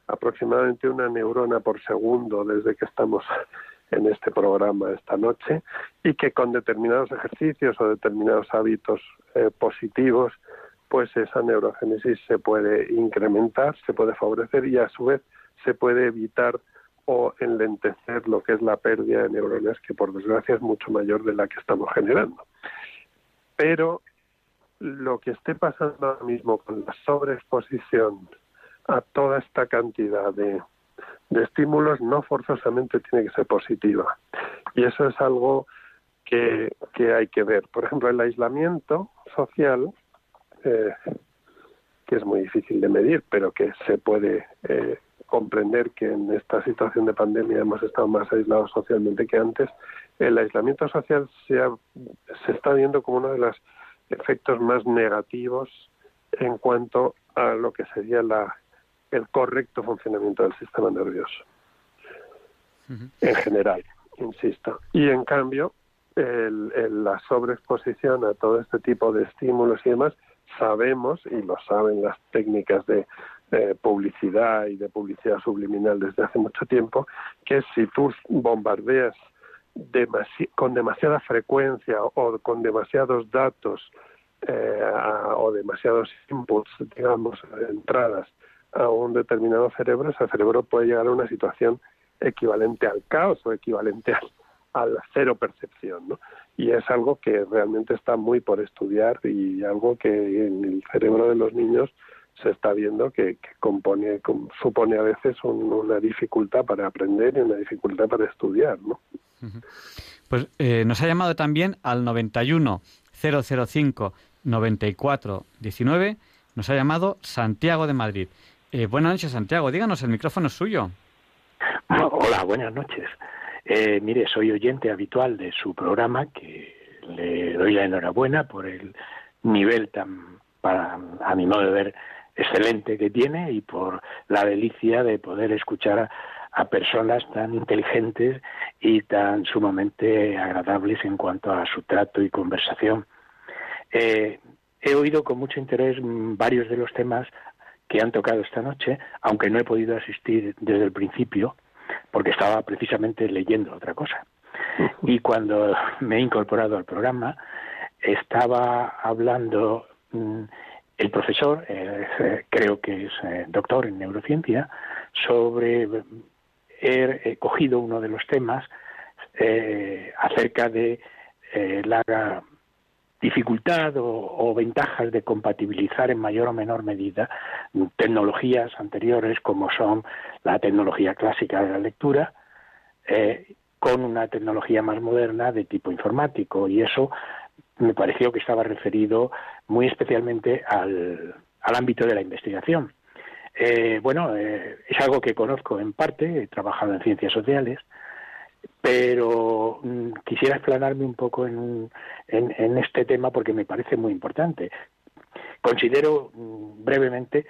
Speaker 4: aproximadamente una neurona por segundo desde que estamos en este programa esta noche y que con determinados ejercicios o determinados hábitos eh, positivos, pues esa neurogénesis se puede incrementar, se puede favorecer y a su vez se puede evitar o enlentecer lo que es la pérdida de neuronas, que por desgracia es mucho mayor de la que estamos generando. Pero lo que esté pasando ahora mismo con la sobreexposición a toda esta cantidad de, estímulos no forzosamente tiene que ser positiva. Y eso es algo que, hay que ver. Por ejemplo, el aislamiento social, eh, que es muy difícil de medir, pero que se puede eh, comprender que en esta situación de pandemia hemos estado más aislados socialmente que antes, el aislamiento social se, se está viendo como una de las efectos más negativos en cuanto a lo que sería la, el correcto funcionamiento del sistema nervioso. En general, insisto. Y en cambio, el, la sobreexposición a todo este tipo de estímulos y demás, sabemos, y lo saben las técnicas de publicidad y de publicidad subliminal desde hace mucho tiempo, que si tú bombardeas con demasiada frecuencia o con demasiados datos eh, o demasiados inputs, digamos, entradas a un determinado cerebro, ese cerebro puede llegar a una situación equivalente al caos o equivalente al, cero percepción, ¿no? Y es algo que realmente está muy por estudiar y algo que en el cerebro de los niños se está viendo que, compone, supone a veces una dificultad para aprender y una dificultad para estudiar, ¿no?
Speaker 1: Pues eh, nos ha llamado también al 91 005 94 19, nos ha llamado Santiago de Madrid. Eh, buenas noches, Santiago. Díganos, el micrófono es suyo. <laughs>
Speaker 6: Hola, buenas noches. Eh, mire, soy oyente habitual de su programa, que le doy la enhorabuena por el nivel tan, para, a mi modo de ver, excelente que tiene y por la delicia de poder escuchar a, personas tan inteligentes y tan sumamente agradables en cuanto a su trato y conversación. Eh, he oído con mucho interés varios de los temas que han tocado esta noche, aunque no he podido asistir desde el principio, porque estaba precisamente leyendo otra cosa. Y cuando me he incorporado al programa, estaba hablando mm, el profesor, eh, creo que es eh, doctor en neurociencia, sobre he, he, cogido uno de los temas eh, acerca de la dificultad o, ventajas de compatibilizar en mayor o menor medida tecnologías anteriores como son la tecnología clásica de la lectura con una tecnología más moderna de tipo informático. Y eso me pareció que estaba referido muy especialmente al, ámbito de la investigación. Eh, bueno, eh, es algo que conozco en parte, he trabajado en ciencias sociales, pero mm, quisiera explanarme un poco en, en, este tema porque me parece muy importante. Considero mm, brevemente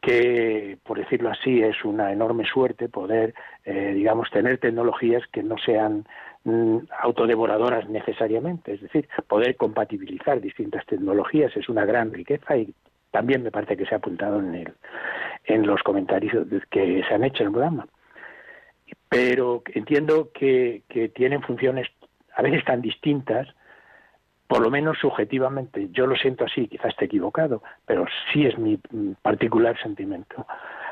Speaker 6: que, por decirlo así, es una enorme suerte poder, eh, digamos, tener tecnologías que no sean Mm, autodevoradoras necesariamente, es decir, poder compatibilizar distintas tecnologías es una gran riqueza y también me parece que se ha apuntado en, el, en los comentarios que se han hecho en el programa. Pero entiendo que, que tienen funciones a veces tan distintas, por lo menos subjetivamente, yo lo siento así, quizás esté equivocado, pero sí es mi particular sentimiento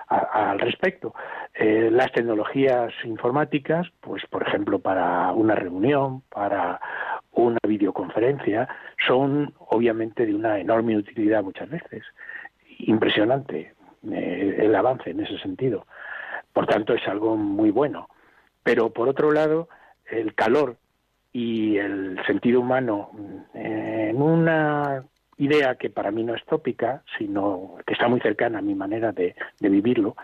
Speaker 6: al respecto. Eh, las tecnologías informáticas, pues por ejemplo para una reunión, para una videoconferencia, son obviamente de una enorme utilidad muchas veces. Impresionante eh, el avance en ese sentido. Por tanto, es algo muy bueno. Pero por otro lado, el calor y el sentido humano eh, en una idea que para mí no es tópica, sino que está muy cercana a mi manera de, vivirlo,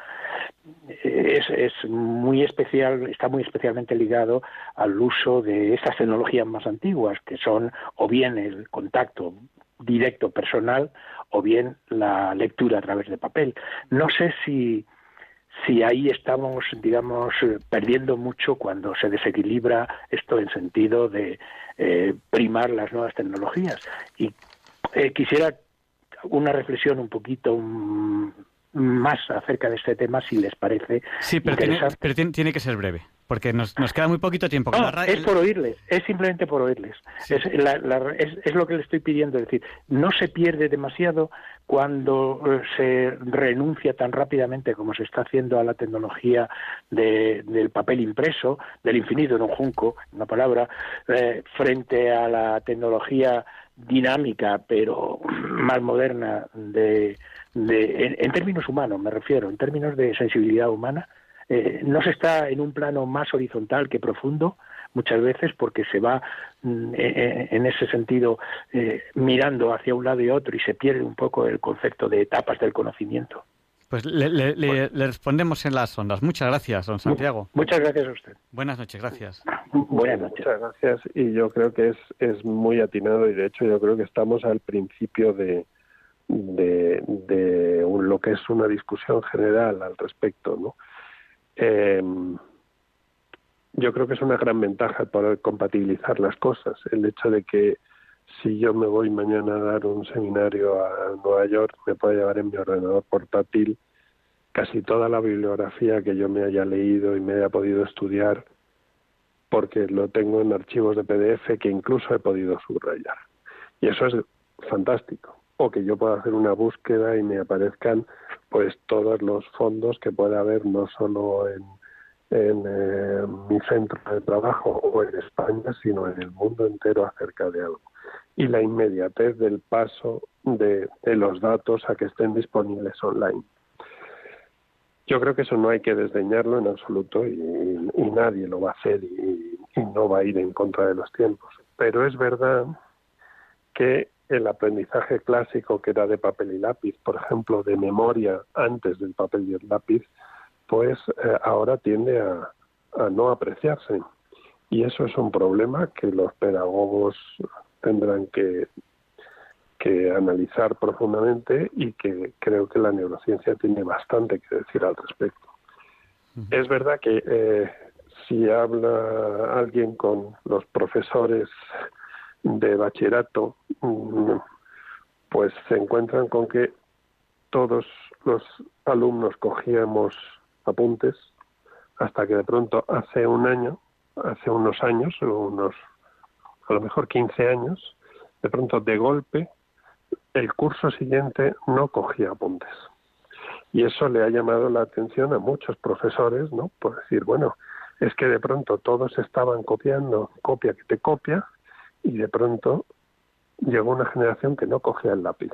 Speaker 6: es, es, muy especial, está muy especialmente ligado al uso de estas tecnologías más antiguas, que son o bien el contacto directo personal o bien la lectura a través de papel. No sé si si ahí estamos, digamos, perdiendo mucho cuando se desequilibra esto en sentido de eh, primar las nuevas tecnologías. Y eh, quisiera una reflexión un poquito mm, más acerca de este tema, si les parece.
Speaker 1: Sí, pero, tiene, tiene, que ser breve, porque nos, nos queda muy poquito tiempo.
Speaker 6: es por oírles, es simplemente por oírles. Es, es, lo que le estoy pidiendo, es decir, no se pierde demasiado cuando eh, se renuncia tan rápidamente como se está haciendo a la tecnología del papel impreso, del infinito en un junco, una palabra, eh, frente a la tecnología dinámica, pero <clears throat> más moderna, de, de en, términos humanos me refiero, en términos de sensibilidad humana, eh, no se está en un plano más horizontal que profundo, muchas veces porque se va mm, e, e, en ese sentido eh, mirando hacia un lado y otro y se pierde un poco el concepto de etapas del conocimiento.
Speaker 1: Pues le, respondemos en las ondas. Muchas gracias, don Santiago.
Speaker 6: Muchas gracias a usted.
Speaker 1: Buenas noches, gracias.
Speaker 6: Buenas noches.
Speaker 4: Muchas gracias y yo creo que es, es muy atinado y de hecho yo creo que estamos al principio de, de, de lo que es una discusión general al respecto, ¿no? Eh, yo creo que es una gran ventaja poder compatibilizar las cosas. El hecho de que si yo me voy mañana a dar un seminario a Nueva York, me pueda llevar en mi ordenador portátil casi toda la bibliografía que yo me haya leído y me haya podido estudiar, porque lo tengo en archivos de PDF que incluso he podido subrayar. Y eso es fantástico. O que yo pueda hacer una búsqueda y me aparezcan pues todos los fondos que pueda haber no solo en en eh, mi centro de trabajo o en España, sino en el mundo entero acerca de algo. Y la inmediatez del paso de, los datos a que estén disponibles online. Yo creo que eso no hay que desdeñarlo en absoluto y, nadie lo va a hacer y, no va a ir en contra de los tiempos. Pero es verdad que el aprendizaje clásico que era de papel y lápiz, por ejemplo, de memoria antes del papel y el lápiz, pues eh, ahora tiende a, no apreciarse. Y eso es un problema que los pedagogos tendrán que, que analizar profundamente y que creo que la neurociencia tiene bastante que decir al respecto. Es verdad que eh, si habla alguien con los profesores de bachillerato, mm, pues se encuentran con que todos los alumnos cogíamos apuntes hasta que de pronto hace un año, hace unos años, unos a lo mejor 15 años, de pronto de golpe el curso siguiente no cogía apuntes. Y eso le ha llamado la atención a muchos profesores, ¿no? Por decir, bueno, es que de pronto todos estaban copiando, copia que te copia, y de pronto llegó una generación que no cogía el lápiz.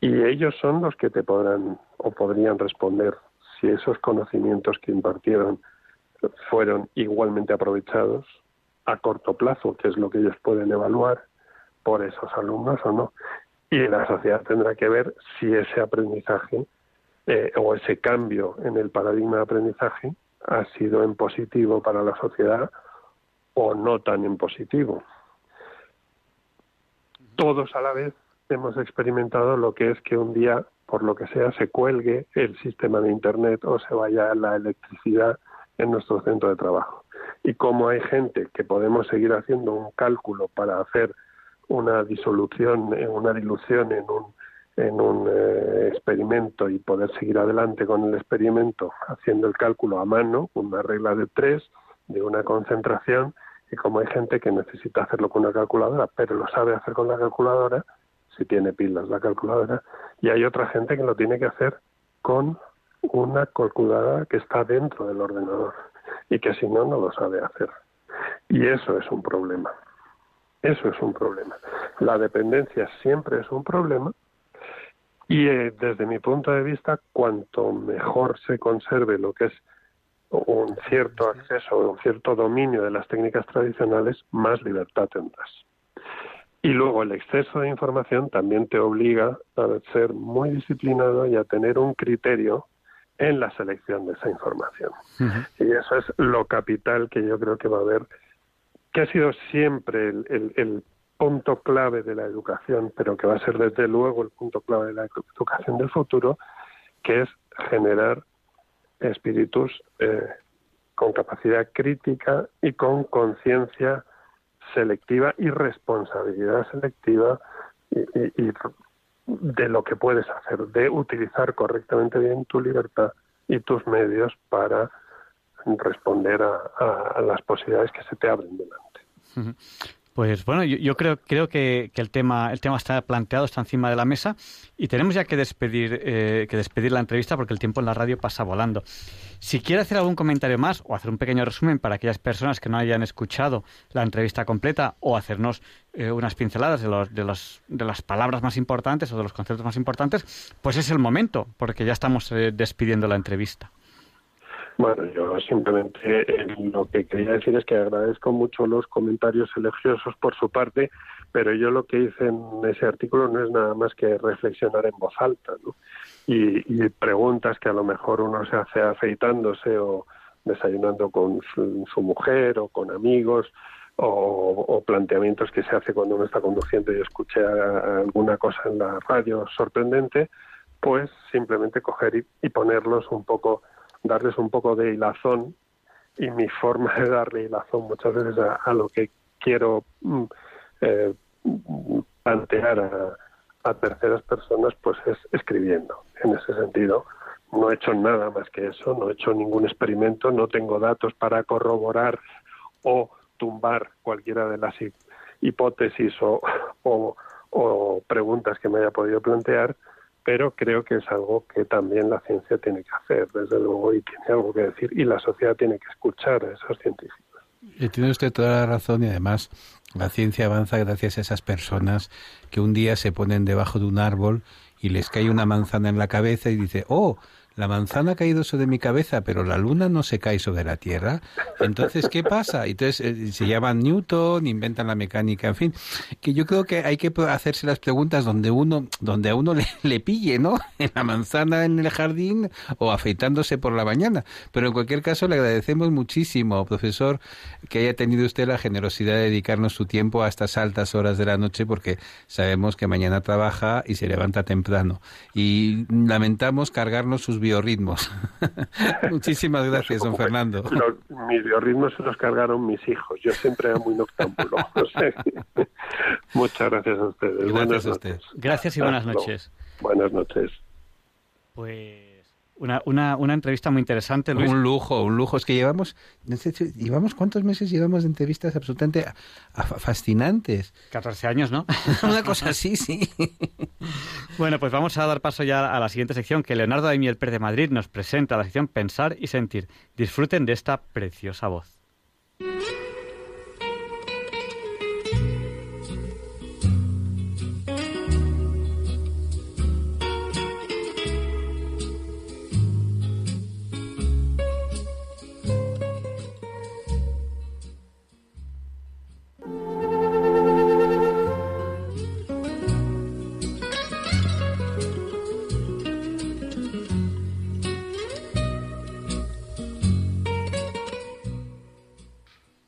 Speaker 4: Y ellos son los que te podrán o podrían responder si esos conocimientos que impartieron fueron igualmente aprovechados a corto plazo, que es lo que ellos pueden evaluar por esos alumnos o no. Y la sociedad tendrá que ver si ese aprendizaje eh, o ese cambio en el paradigma de aprendizaje ha sido en positivo para la sociedad o no tan en positivo. Todos a la vez hemos experimentado lo que es que un día, por lo que sea, se cuelgue el sistema de Internet o se vaya la electricidad en nuestro centro de trabajo. Y como hay gente que podemos seguir haciendo un cálculo para hacer una disolución, eh, una dilución en un, en un eh, experimento y poder seguir adelante con el experimento haciendo el cálculo a mano, una regla de tres, de una concentración, y como hay gente que necesita hacerlo con una calculadora, pero lo sabe hacer con la calculadora, si tiene pilas la calculadora, y hay otra gente que lo tiene que hacer con una calculadora que está dentro del ordenador y que si no, no lo sabe hacer. Y eso es un problema. Eso es un problema. La dependencia siempre es un problema y eh, desde mi punto de vista, cuanto mejor se conserve lo que es un cierto acceso, un cierto dominio de las técnicas tradicionales, más libertad tendrás. Y luego el exceso de información también te obliga a ser muy disciplinado y a tener un criterio en la selección de esa información. Y eso es lo capital que yo creo que va a haber, que ha sido siempre el, punto clave de la educación, pero que va a ser desde luego el punto clave de la educación del futuro, que es generar espíritus eh, con capacidad crítica y con conciencia selectiva y responsabilidad selectiva y, de lo que puedes hacer, de utilizar correctamente bien tu libertad y tus medios para responder a, las posibilidades que se te abren delante.
Speaker 1: Pues bueno, yo, creo, creo que, el, tema, el tema está planteado, está encima de la mesa y tenemos ya que despedir, eh, que despedir la entrevista porque el tiempo en la radio pasa volando. Si quiere hacer algún comentario más o hacer un pequeño resumen para aquellas personas que no hayan escuchado la entrevista completa o hacernos eh, unas pinceladas de, los, de, los, de las palabras más importantes o de los conceptos más importantes, pues es el momento porque ya estamos eh, despidiendo la entrevista.
Speaker 4: Bueno, yo simplemente eh, lo que quería decir es que agradezco mucho los comentarios elogiosos por su parte, pero yo lo que hice en ese artículo no es nada más que reflexionar en voz alta, ¿no? y, y preguntas que a lo mejor uno se hace afeitándose o desayunando con su, mujer o con amigos o, planteamientos que se hace cuando uno está conduciendo y escucha alguna cosa en la radio sorprendente, pues simplemente coger y ponerlos un poco darles un poco de hilazón y mi <laughs> forma de darle hilazón muchas veces a, lo que quiero mm, eh, plantear a, terceras personas pues es escribiendo. En ese sentido no he hecho nada más que eso no he hecho ningún experimento no tengo datos para corroborar o tumbar cualquiera de las hipótesis o preguntas que me haya podido plantear pero creo que es algo que también la ciencia tiene que hacer, desde luego, y tiene algo que decir, y la sociedad tiene que escuchar a esos científicos.
Speaker 2: Y tiene usted toda la razón, y además la ciencia avanza gracias a esas personas que un día se ponen debajo de un árbol y les cae una manzana en la cabeza y dice, oh, la manzana ha caído sobre mi cabeza, pero la luna no se cae sobre la Tierra. Entonces, ¿qué pasa? Entonces, eh, se llaman Newton, inventan la mecánica, en fin, que yo creo que hay que hacerse las preguntas donde uno, donde a uno le, <laughs> pille, ¿no? <laughs> En la manzana en el jardín o afeitándose por la mañana. Pero en cualquier caso, le agradecemos muchísimo, profesor, que haya tenido usted la generosidad de dedicarnos su tiempo a estas altas horas de la noche, porque sabemos que mañana trabaja y se levanta temprano. Y lamentamos cargarnos sus biorritmos. <laughs> Muchísimas gracias, don Fernando.
Speaker 4: mis biorritmos se los cargaron mis hijos. Yo siempre era muy noctámbulo. <laughs> Muchas gracias a ustedes.
Speaker 2: Gracias a usted.
Speaker 1: Gracias y buenas noches.
Speaker 4: Buenas noches.
Speaker 1: Pues una, una, una entrevista muy interesante, Luis.
Speaker 2: Un lujo, un lujo. Es que llevamos, llevamos ¿cuántos meses llevamos de entrevistas absolutamente fascinantes?
Speaker 1: 14 años, ¿no? <laughs>
Speaker 2: una cosa así, sí.
Speaker 1: bueno, pues vamos a dar paso ya a la siguiente sección que Leonardo Daimiel Per de Madrid nos presenta, la sección Pensar y Sentir. Disfruten de esta preciosa voz.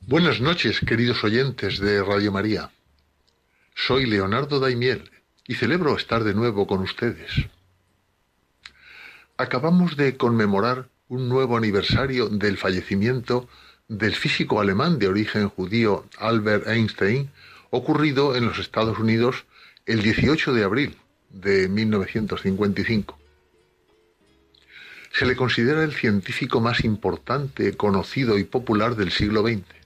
Speaker 7: Buenas noches, queridos oyentes de Radio María. Soy Leonardo Daimiel y celebro estar de nuevo con ustedes. Acabamos de conmemorar un nuevo aniversario del fallecimiento del físico alemán de origen judío Albert Einstein, ocurrido en los Estados Unidos el 18 de abril de 1955. Se le considera el científico más importante, conocido y popular del siglo XX.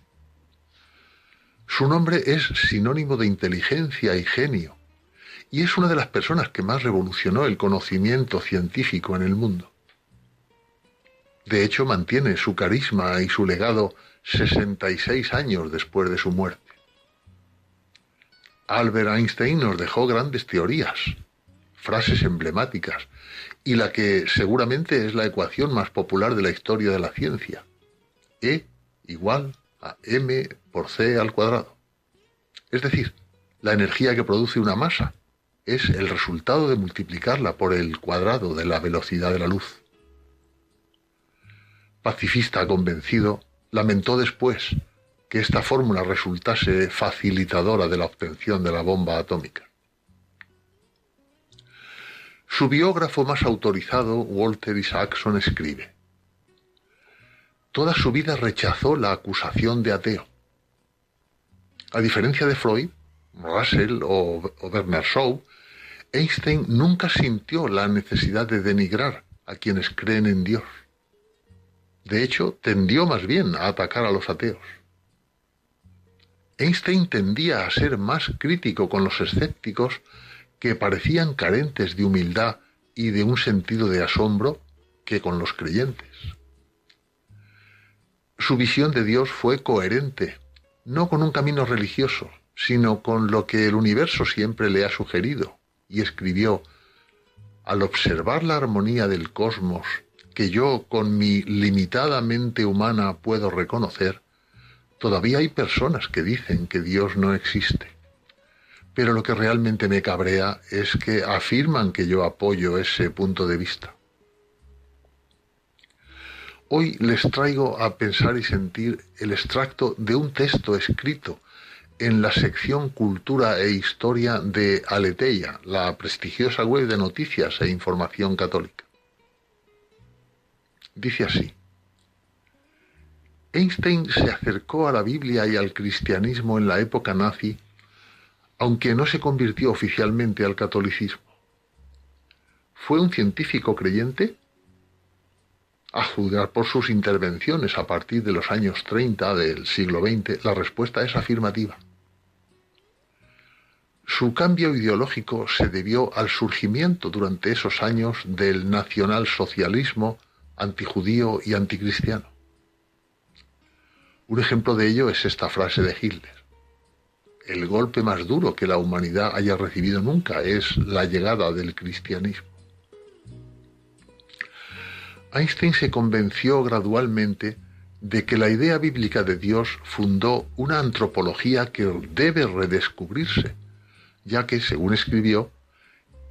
Speaker 7: Su nombre es sinónimo de inteligencia y genio, y es una de las personas que más revolucionó el conocimiento científico en el mundo. De hecho, mantiene su carisma y su legado 66 años después de su muerte. Albert Einstein nos dejó grandes teorías, frases emblemáticas, y la que seguramente es la ecuación más popular de la historia de la ciencia. E igual a m por c al cuadrado. Es decir, la energía que produce una masa es el resultado de multiplicarla por el cuadrado de la velocidad de la luz. Pacifista convencido, lamentó después que esta fórmula resultase facilitadora de la obtención de la bomba atómica. Su biógrafo más autorizado, Walter Isaacson, escribe, Toda su vida rechazó la acusación de ateo. A diferencia de Freud, Russell o, Bernard Shaw, Einstein nunca sintió la necesidad de denigrar a quienes creen en Dios. De hecho, tendió más bien a atacar a los ateos. Einstein tendía a ser más crítico con los escépticos que parecían carentes de humildad y de un sentido de asombro que con los creyentes. Su visión de Dios fue coherente, no con un camino religioso, sino con lo que el universo siempre le ha sugerido, y escribió, al observar la armonía del cosmos que yo con mi limitada mente humana puedo reconocer, todavía hay personas que dicen que Dios no existe. Pero lo que realmente me cabrea es que afirman que yo apoyo ese punto de vista. Hoy les traigo a pensar y sentir el extracto de un texto escrito en la sección Cultura e Historia de Aleteia, la prestigiosa web de noticias e información católica. Dice así. Einstein se acercó a la Biblia y al cristianismo en la época nazi aunque no se convirtió oficialmente al catolicismo. ¿Fue un científico creyente? A juzgar por sus intervenciones a partir de los años 30 del siglo XX, la respuesta es afirmativa. Su cambio ideológico se debió al surgimiento durante esos años del nacionalsocialismo antijudío y anticristiano. Un ejemplo de ello es esta frase de Hitler el golpe más duro que la humanidad haya recibido nunca es la llegada del cristianismo. Einstein se convenció gradualmente de que la idea bíblica de Dios fundó una antropología que debe redescubrirse, ya que, según escribió,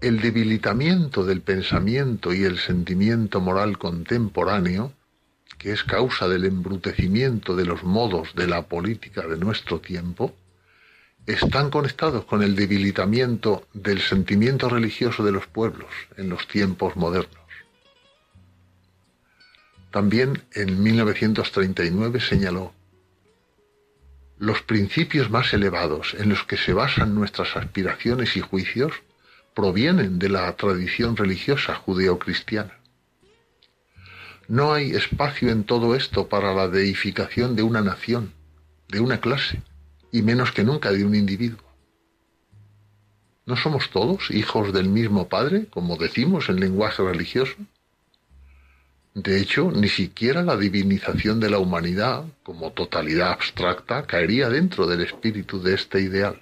Speaker 7: el debilitamiento del pensamiento y el sentimiento moral contemporáneo, que es causa del embrutecimiento de los modos de la política de nuestro tiempo, están conectados con el debilitamiento del sentimiento religioso de los pueblos en los tiempos modernos. También en 1939 señaló, los principios más elevados en los que se basan nuestras aspiraciones y juicios provienen de la tradición religiosa judeocristiana. No hay espacio en todo esto para la deificación de una nación, de una clase, y menos que nunca de un individuo. ¿No somos todos hijos del mismo Padre, como decimos en lenguaje religioso? De hecho, ni siquiera la divinización de la humanidad, como totalidad abstracta, caería dentro del espíritu de este ideal.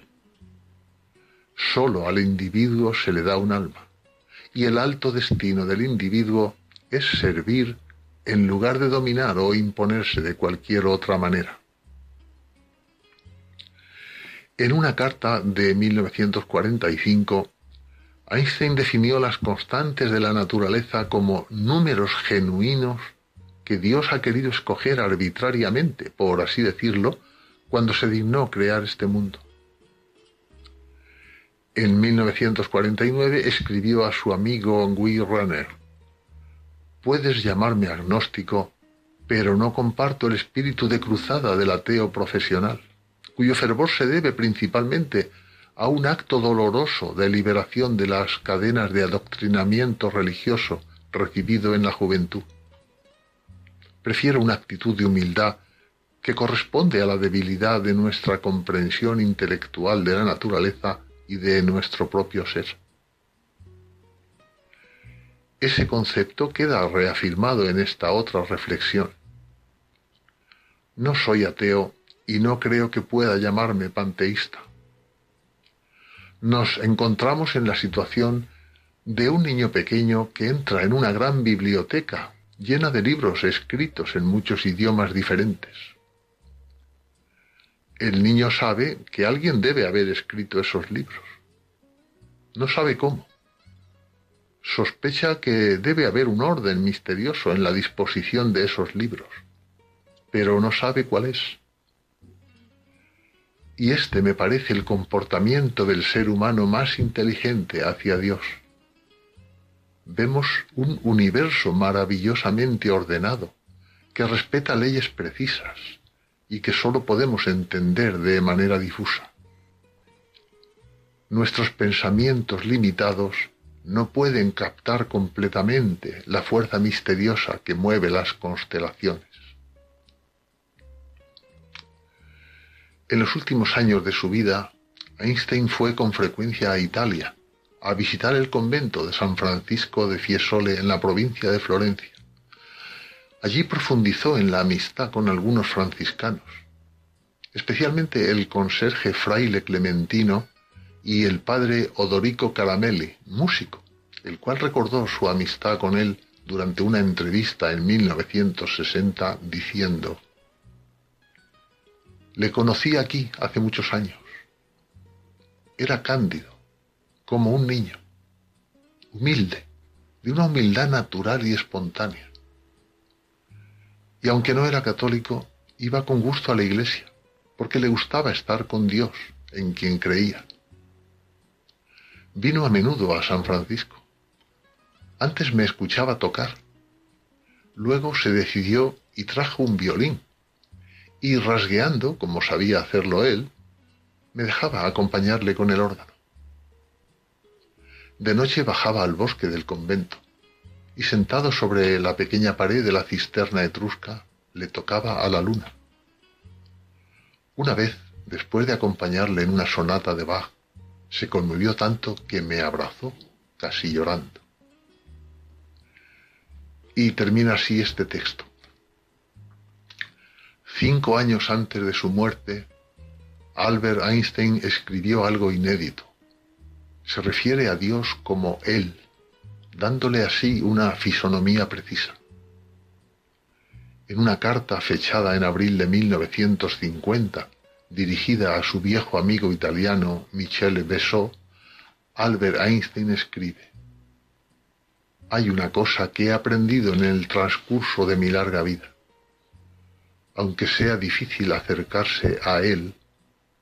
Speaker 7: Solo al individuo se le da un alma, y el alto destino del individuo es servir en lugar de dominar o imponerse de cualquier otra manera. En una carta de 1945, Einstein definió las constantes de la naturaleza como números genuinos que Dios ha querido escoger arbitrariamente, por así decirlo, cuando se dignó crear este mundo. En 1949 escribió a su amigo Guy Runner, Puedes llamarme agnóstico, pero no comparto el espíritu de cruzada del ateo profesional cuyo fervor se debe principalmente a un acto doloroso de liberación de las cadenas de adoctrinamiento religioso recibido en la juventud. Prefiero una actitud de humildad que corresponde a la debilidad de nuestra comprensión intelectual de la naturaleza y de nuestro propio ser. Ese concepto queda reafirmado en esta otra reflexión. No soy ateo y no creo que pueda llamarme panteísta. Nos encontramos en la situación de un niño pequeño que entra en una gran biblioteca llena de libros escritos en muchos idiomas diferentes. El niño sabe que alguien debe haber escrito esos libros. No sabe cómo. Sospecha que debe haber un orden misterioso en la disposición de esos libros, pero no sabe cuál es. Y este me parece el comportamiento del ser humano más inteligente hacia Dios. Vemos un universo maravillosamente ordenado, que respeta leyes precisas y que sólo podemos entender de manera difusa. Nuestros pensamientos limitados no pueden captar completamente la fuerza misteriosa que mueve las constelaciones. En los últimos años de su vida, Einstein fue con frecuencia a Italia, a visitar el convento de San Francisco de Fiesole en la provincia de Florencia. Allí profundizó en la amistad con algunos franciscanos, especialmente el conserje fraile Clementino y el padre Odorico Caramelli, músico, el cual recordó su amistad con él durante una entrevista en 1960 diciendo, Le conocí aquí hace muchos años. Era cándido, como un niño, humilde, de una humildad natural y espontánea. Y aunque no era católico, iba con gusto a la iglesia, porque le gustaba estar con Dios, en quien creía. Vino a menudo a San Francisco. Antes me escuchaba tocar. Luego se decidió y trajo un violín. Y rasgueando, como sabía hacerlo él, me dejaba acompañarle con el órgano. De noche bajaba al bosque del convento y sentado sobre la pequeña pared de la cisterna etrusca le tocaba a la luna. Una vez, después de acompañarle en una sonata de Bach, se conmovió tanto que me abrazó, casi llorando. Y termina así este texto. Cinco años antes de su muerte, Albert Einstein escribió algo inédito. Se refiere a Dios como Él, dándole así una fisonomía precisa. En una carta fechada en abril de 1950, dirigida a su viejo amigo italiano Michele Besot, Albert Einstein escribe, Hay una cosa que he aprendido en el transcurso de mi larga vida. Aunque sea difícil acercarse a él,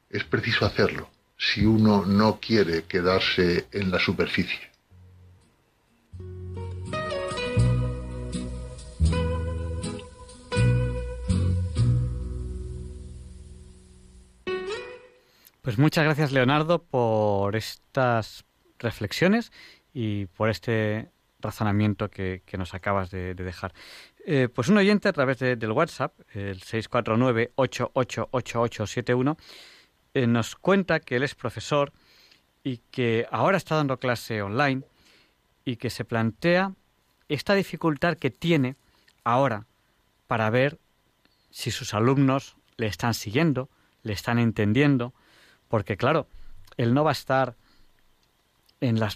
Speaker 7: es preciso hacerlo si uno no quiere quedarse en la superficie.
Speaker 1: Pues muchas gracias, Leonardo, por estas reflexiones y por este razonamiento que, nos acabas de, dejar. Eh, pues un oyente a través del WhatsApp, el 649-888871, eh, nos cuenta que él es profesor y que ahora está dando clase online y que se plantea esta dificultad que tiene ahora para ver si sus alumnos le están siguiendo, le están entendiendo, porque claro, él no va a estar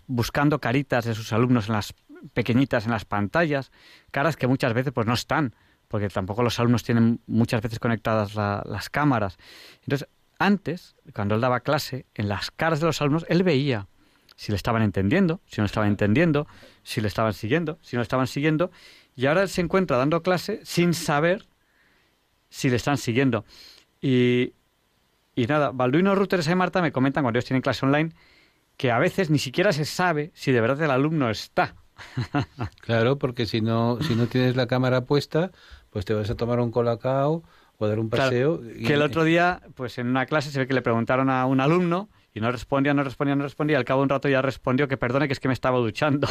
Speaker 1: buscando caritas de sus alumnos en las pequeñitas en las pantallas, caras que muchas veces pues no están, porque tampoco los alumnos tienen muchas veces conectadas las cámaras. Entonces, antes, cuando él daba clase, en las caras de los alumnos, él veía si le estaban entendiendo, si no estaban entendiendo, si le estaban siguiendo, si no estaban siguiendo, y ahora él se encuentra dando clase sin saber si le están siguiendo. Y, y nada, Balduino, Ruter y Marta me comentan cuando ellos tienen clase online que a veces ni siquiera se sabe si de verdad el alumno está.
Speaker 2: Claro, porque si no, si no tienes la cámara puesta, pues te vas a tomar un colacao o dar un paseo.
Speaker 1: Que el otro día, pues en una clase se ve que le preguntaron a un alumno y no respondía, no respondía, no respondía. Y al cabo de un rato ya respondió que perdone, que es que me estaba duchando.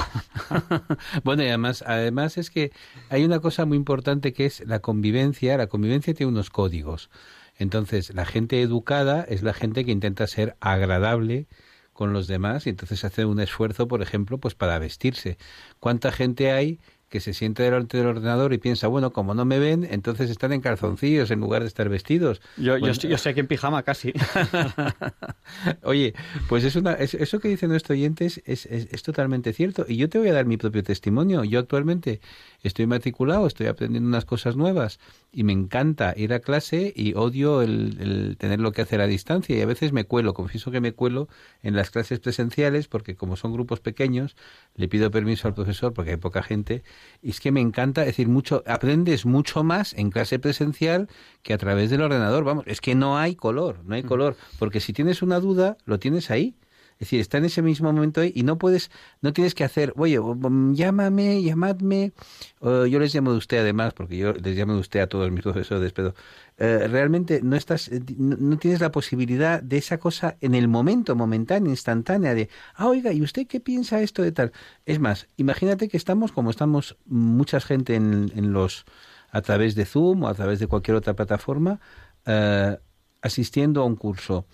Speaker 1: <laughs>
Speaker 2: bueno, y además, además es que hay una cosa muy importante que es la convivencia. La convivencia tiene unos códigos. Entonces, la gente educada es la gente que intenta ser agradable con los demás y entonces hace un esfuerzo, por ejemplo, pues para vestirse. ¿Cuánta gente hay que se siente delante del ordenador y piensa, bueno, como no me ven, entonces están en calzoncillos en lugar de estar vestidos.
Speaker 1: Yo, yo, estoy, yo estoy aquí en pijama casi. <laughs>
Speaker 2: Oye, pues es una, eso que dice nuestro oyente es, es, es, totalmente cierto. Y yo te voy a dar mi propio testimonio. Yo actualmente estoy matriculado, estoy aprendiendo unas cosas nuevas y me encanta ir a clase y odio el, el tener lo que hacer a distancia. Y a veces me cuelo, confieso que me cuelo en las clases presenciales porque como son grupos pequeños, le pido permiso al profesor porque hay poca gente y es que me encanta, decir, mucho, aprendes mucho más en clase presencial que a través del ordenador. Vamos, es que no hay color, no hay color, porque si tienes una duda, lo tienes ahí. Es decir, está en ese mismo momento ahí y no puedes, no tienes que hacer, oye, llámame, llamadme. yo les llamo de usted además, porque yo les llamo de usted a todos mis <laughs> profesores, pero eh, realmente no estás, eh, no, tienes la posibilidad de esa cosa en el momento, momentánea, instantánea, de, ah, oiga, ¿y usted qué piensa esto de tal? Es más, imagínate que estamos como estamos mucha gente en, en los, a través de Zoom o a través de cualquier otra plataforma, eh, asistiendo a un curso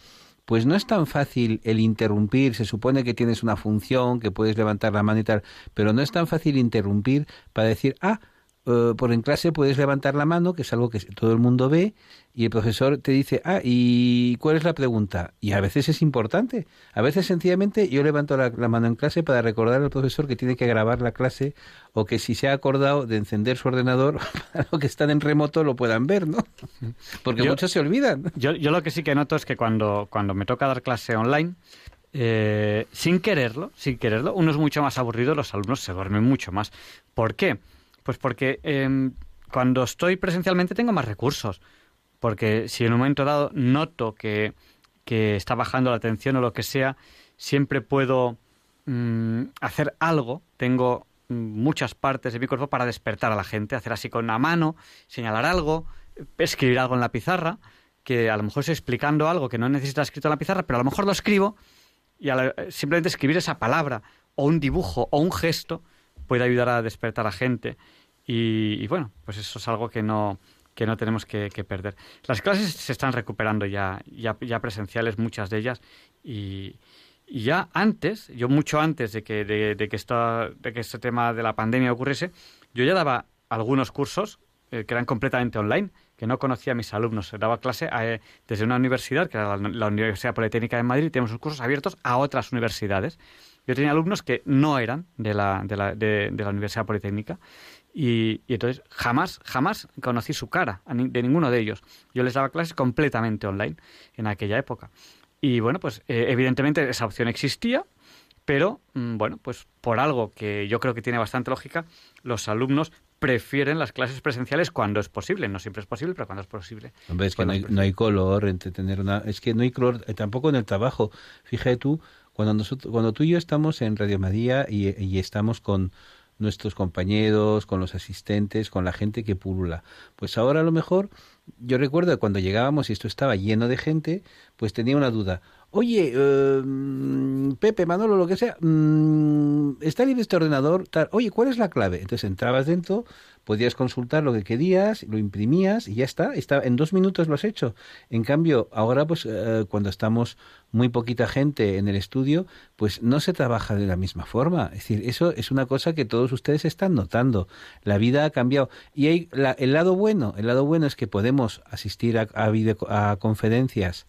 Speaker 2: pues no es tan fácil el interrumpir. Se supone que tienes una función, que puedes levantar la mano y tal, pero no es tan fácil interrumpir para decir, ah, eh, por en clase puedes levantar la mano, que es algo que todo el mundo ve, y el profesor te dice, ah, ¿y cuál es la pregunta? Y a veces es importante. A veces sencillamente yo levanto la, mano en clase para recordar al profesor que tiene que grabar la clase o que si se ha acordado de encender su ordenador <laughs> para los que están en remoto lo puedan ver, ¿no? Porque muchos se olvidan.
Speaker 1: Yo, yo lo que sí que noto es que cuando, cuando me toca dar clase online, eh, sin quererlo, sin quererlo, uno es mucho más aburrido, los alumnos se duermen mucho más. ¿Por qué? Pues porque em, cuando estoy presencialmente tengo más recursos. Porque si en un momento dado noto que, que está bajando la atención o lo que sea, siempre puedo mm, hacer algo. Tengo mm, muchas partes de mi cuerpo para despertar a la gente, hacer así con la mano, señalar algo, escribir algo en la pizarra, que a lo mejor estoy explicando algo que no necesita escrito en la pizarra, pero a lo mejor lo escribo y simplemente escribir esa palabra o un dibujo o un gesto puede ayudar a despertar a la gente. Y, bueno, pues eso es algo que no, que no tenemos que, perder. Las clases se están recuperando ya, ya, ya presenciales, muchas de ellas, y, ya antes, yo mucho antes de que, de, que de que este tema de la pandemia ocurriese, yo ya daba algunos cursos eh, que eran completamente online, que no conocía a mis alumnos. Daba clase eh, desde una universidad, que era la, Universidad Politécnica de Madrid, y tenemos cursos abiertos a otras universidades. Yo tenía alumnos que no eran de la, de la, de, la Universidad Politécnica y, entonces jamás, jamás conocí su cara de ninguno de ellos. Yo les daba clases completamente online en aquella época. Y bueno, pues eh, evidentemente esa opción existía, pero mm, bueno, pues por algo que yo creo que tiene bastante lógica, los alumnos prefieren las clases presenciales cuando es posible. No siempre es posible, pero cuando es posible.
Speaker 2: Hombre, es que no hay, no hay, color entre tener una... Es que no hay color eh, tampoco en el trabajo. Fíjate tú, cuando, nosotros, cuando tú y yo estamos en Radio María y, estamos con nuestros compañeros, con los asistentes, con la gente que pulula. Pues ahora a lo mejor, yo recuerdo que cuando llegábamos y esto estaba lleno de gente, pues tenía una duda. Oye, eh, Pepe, Manolo, lo que sea, mm, está libre este ordenador, oye, ¿cuál es la clave? Entonces entrabas dentro, podías consultar lo que querías, lo imprimías y ya está, está en dos minutos lo has hecho. En cambio, ahora pues eh, cuando estamos muy poquita gente en el estudio, pues no se trabaja de la misma forma. Es decir, eso es una cosa que todos ustedes están notando. La vida ha cambiado. Y hay el lado bueno, el lado bueno es que podemos asistir a, a conferencias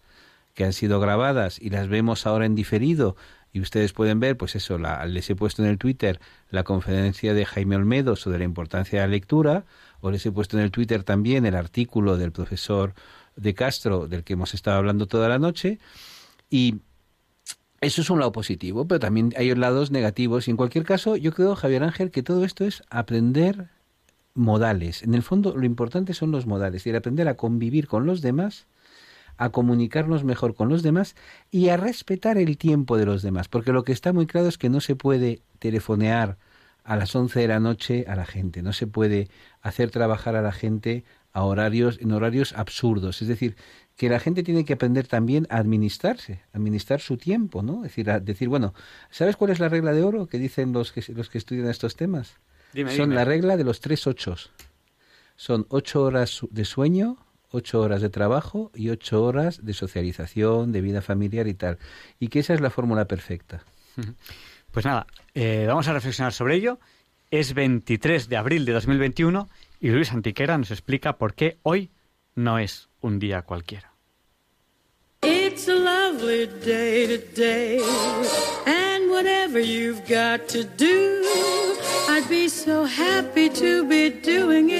Speaker 2: que han sido grabadas y las vemos ahora en diferido y ustedes pueden ver, pues eso, la, les he puesto en el Twitter la conferencia de Jaime Olmedo sobre la importancia de la lectura, o les he puesto en el Twitter también el artículo del profesor de Castro, del que hemos estado hablando toda la noche, y eso es un lado positivo, pero también hay lados negativos, y en cualquier caso, yo creo, Javier Ángel, que todo esto es aprender modales. En el fondo, lo importante son los modales, y el aprender a convivir con los demás, a comunicarnos mejor con los demás y a respetar el tiempo de los demás, porque lo que está muy claro es que no se puede telefonear a las 11 de la noche a la gente, no se puede hacer trabajar a la gente a horarios en horarios absurdos, es decir, que la gente tiene que aprender también a administrarse, administrar su tiempo, ¿no? Es decir, a decir, bueno, ¿sabes cuál es la regla de oro que dicen los que los que estudian estos temas? Son la regla de los tres ochos. Son ocho horas de sueño, ocho horas de trabajo y ocho horas de socialización, de vida familiar y tal. Y que esa es la fórmula perfecta.
Speaker 1: Pues nada, eh, vamos a reflexionar sobre ello. Es 23 de abril de 2021 y Luis Antiquera nos explica por qué hoy no es un día cualquiera. It's a lovely day today, and whatever you've got to do, I'd be so happy to be doing it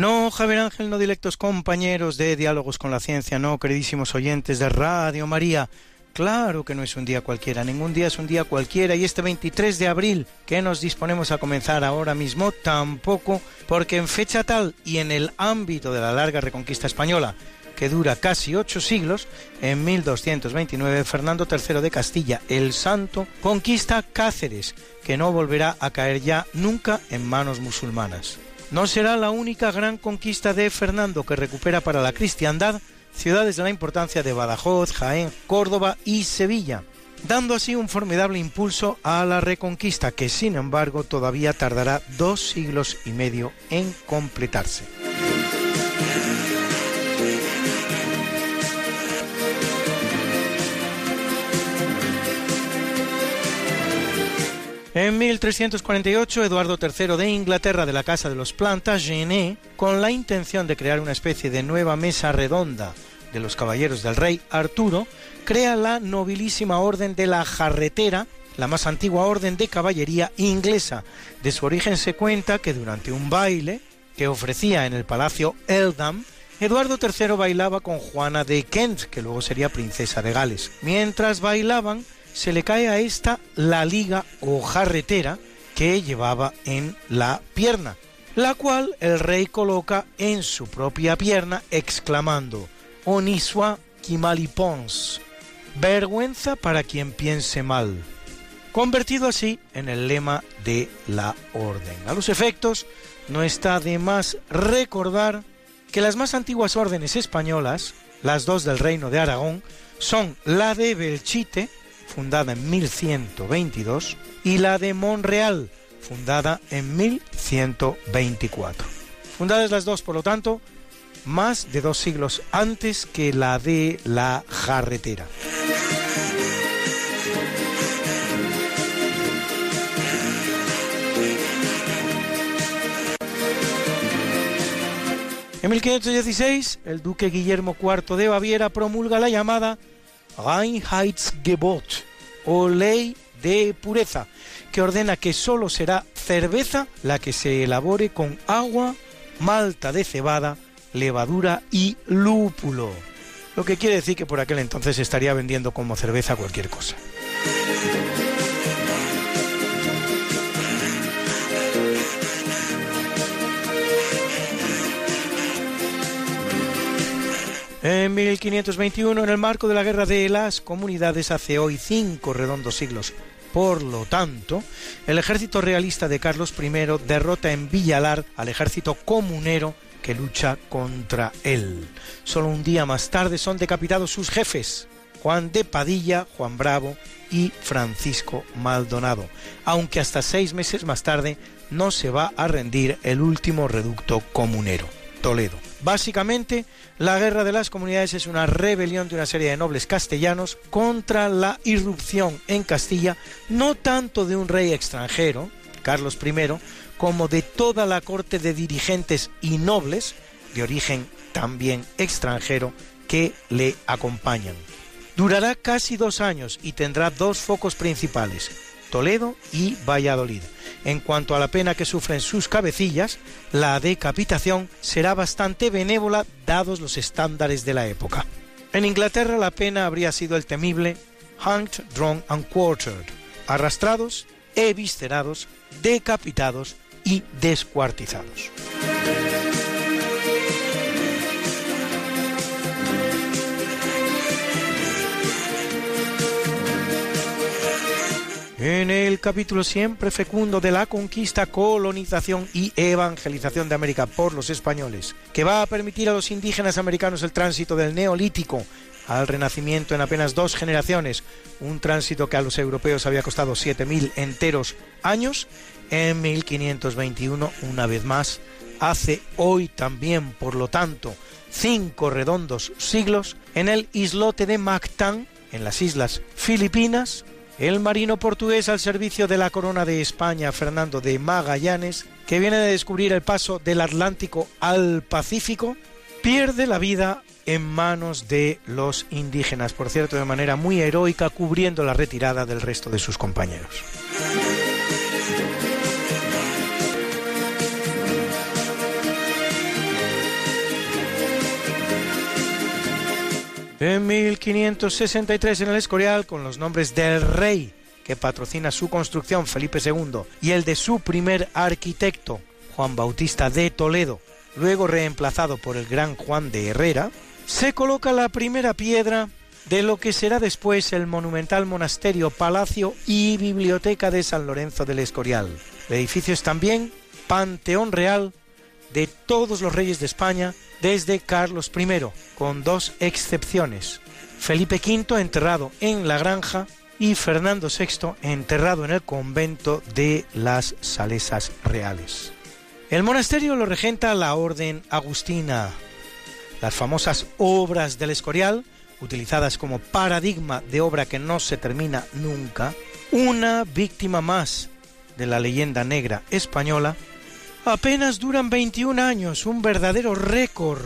Speaker 1: No, Javier Ángel, no directos compañeros de Diálogos con la Ciencia, no, queridísimos oyentes de Radio María. Claro que no es un día cualquiera, ningún día es un día cualquiera y este 23 de abril que nos disponemos a comenzar ahora mismo tampoco, porque en fecha tal y en el ámbito de la larga reconquista española, que dura casi ocho siglos, en 1229 Fernando III de Castilla, el Santo, conquista Cáceres, que no volverá a caer ya nunca en manos musulmanas.
Speaker 8: No será la única gran conquista de Fernando que recupera para la cristiandad ciudades de la importancia de Badajoz, Jaén, Córdoba y Sevilla, dando así un formidable impulso a la reconquista que sin embargo todavía tardará dos siglos y medio en completarse. En 1348, Eduardo III de Inglaterra de la Casa de los Plantagenet, con la intención de crear una especie de nueva mesa redonda de los caballeros del rey Arturo, crea la nobilísima orden de la jarretera, la más antigua orden de caballería inglesa. De su origen se cuenta que durante un baile que ofrecía en el palacio Eldam, Eduardo III bailaba con Juana de Kent, que luego sería princesa de Gales. Mientras bailaban, se le cae a esta la liga o jarretera que llevaba en la pierna, la cual el rey coloca en su propia pierna exclamando Onisua Kimalipons, vergüenza para quien piense mal, convertido así en el lema de la orden. A los efectos, no está de más recordar que las más antiguas órdenes españolas, las dos del reino de Aragón, son la de Belchite, fundada en 1122, y la de Monreal, fundada en 1124. Fundadas las dos, por lo tanto, más de dos siglos antes que la de la jarretera. En 1516, el duque Guillermo IV de Baviera promulga la llamada Reinheitsgebot o ley de pureza, que ordena que sólo será cerveza la que se elabore con agua, malta de cebada, levadura y lúpulo. Lo que quiere decir que por aquel entonces estaría vendiendo como cerveza cualquier cosa. En 1521, en el marco de la Guerra de las Comunidades, hace hoy cinco redondos siglos. Por lo tanto, el ejército realista de Carlos I derrota en Villalar al ejército comunero que lucha contra él. Solo un día más tarde son decapitados sus jefes, Juan de Padilla, Juan Bravo y Francisco Maldonado, aunque hasta seis meses más tarde no se va a rendir el último reducto comunero, Toledo. Básicamente, la guerra de las comunidades es una rebelión de una serie de nobles castellanos contra la irrupción en Castilla no tanto de un rey extranjero, Carlos I, como de toda la corte de dirigentes y nobles, de origen también extranjero, que le acompañan. Durará casi dos años y tendrá dos focos principales, Toledo y Valladolid. En cuanto a la pena que sufren sus cabecillas, la decapitación será bastante benévola dados los estándares de la época. En Inglaterra la pena habría sido el temible hanged, drawn and quartered, arrastrados, eviscerados, decapitados y descuartizados. En el capítulo siempre fecundo de la conquista, colonización y evangelización de América por los españoles, que va a permitir a los indígenas americanos el tránsito del neolítico al renacimiento en apenas dos generaciones, un tránsito que a los europeos había costado 7.000 enteros años, en 1521, una vez más, hace hoy también, por lo tanto, cinco redondos siglos, en el islote de Mactán, en las islas Filipinas, el marino portugués al servicio de la corona de España, Fernando de Magallanes, que viene de descubrir el paso del Atlántico al Pacífico, pierde la vida en manos de los indígenas, por cierto, de manera muy heroica, cubriendo la retirada del resto de sus compañeros. En 1563 en el Escorial, con los nombres del rey que patrocina su construcción, Felipe II, y el de su primer arquitecto, Juan Bautista de Toledo, luego reemplazado por el gran Juan de Herrera, se coloca la primera piedra de lo que será después el monumental monasterio, palacio y biblioteca de San Lorenzo del Escorial. El edificio es también Panteón Real de todos los reyes de España desde Carlos I, con dos excepciones. Felipe V enterrado en la granja y Fernando VI enterrado en el convento de las Salesas Reales. El monasterio lo regenta la Orden Agustina. Las famosas obras del Escorial, utilizadas como paradigma de obra que no se termina nunca, una víctima más de la leyenda negra española, apenas duran 21 años, un verdadero récord,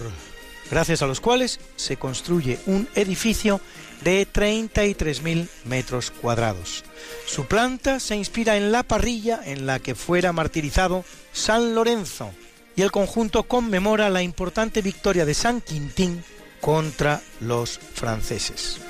Speaker 8: gracias a los cuales se construye un edificio de 33.000 metros cuadrados. Su planta se inspira en la parrilla en la que fuera martirizado San Lorenzo y el conjunto conmemora la importante victoria de San Quintín contra los franceses.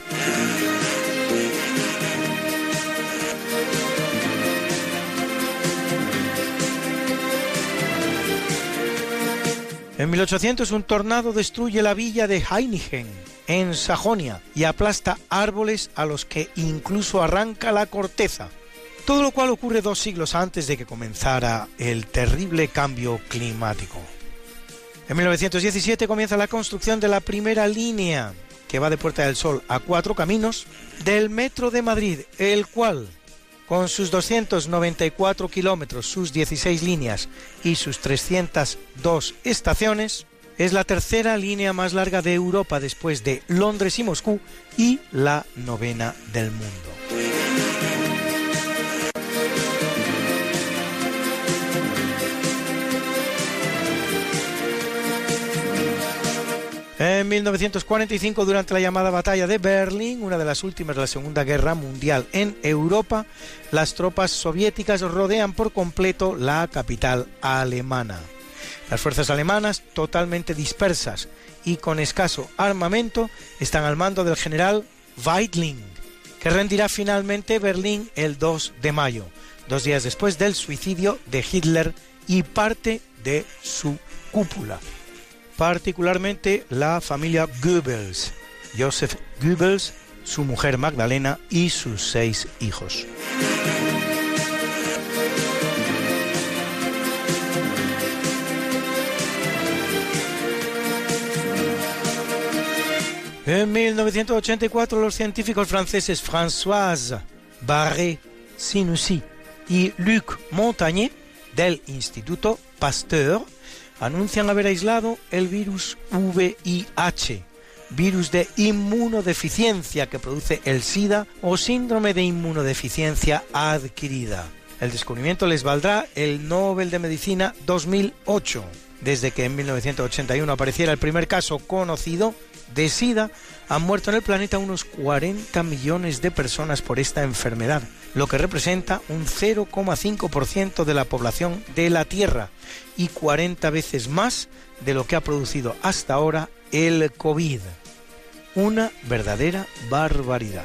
Speaker 8: En 1800 un tornado destruye la villa de Heinigen, en Sajonia, y aplasta árboles a los que incluso arranca la corteza. Todo lo cual ocurre dos siglos antes de que comenzara el terrible cambio climático. En 1917 comienza la construcción de la primera línea, que va de Puerta del Sol a Cuatro Caminos, del Metro de Madrid, el cual con sus 294 kilómetros, sus 16 líneas y sus 302 estaciones, es la tercera línea más larga de Europa después de Londres y Moscú y la novena del mundo. En 1945, durante la llamada Batalla de Berlín, una de las últimas de la Segunda Guerra Mundial en Europa, las tropas soviéticas rodean por completo la capital alemana. Las fuerzas alemanas, totalmente dispersas y con escaso armamento, están al mando del general Weidling, que rendirá finalmente Berlín el 2 de mayo, dos días después del suicidio de Hitler y parte de su cúpula particularmente la familia Goebbels, Joseph Goebbels, su mujer Magdalena y sus seis hijos. En 1984 los científicos franceses Françoise Barré-Sinoussi y Luc Montagnier del Instituto Pasteur anuncian haber aislado el virus VIH, virus de inmunodeficiencia que produce el SIDA o síndrome de inmunodeficiencia adquirida. El descubrimiento les valdrá el Nobel de Medicina 2008. Desde que en 1981 apareciera el primer caso conocido de SIDA, han muerto en el planeta unos 40 millones de personas por esta enfermedad, lo que representa un 0,5% de la población de la Tierra y 40 veces más de lo que ha producido hasta ahora el COVID. Una verdadera barbaridad.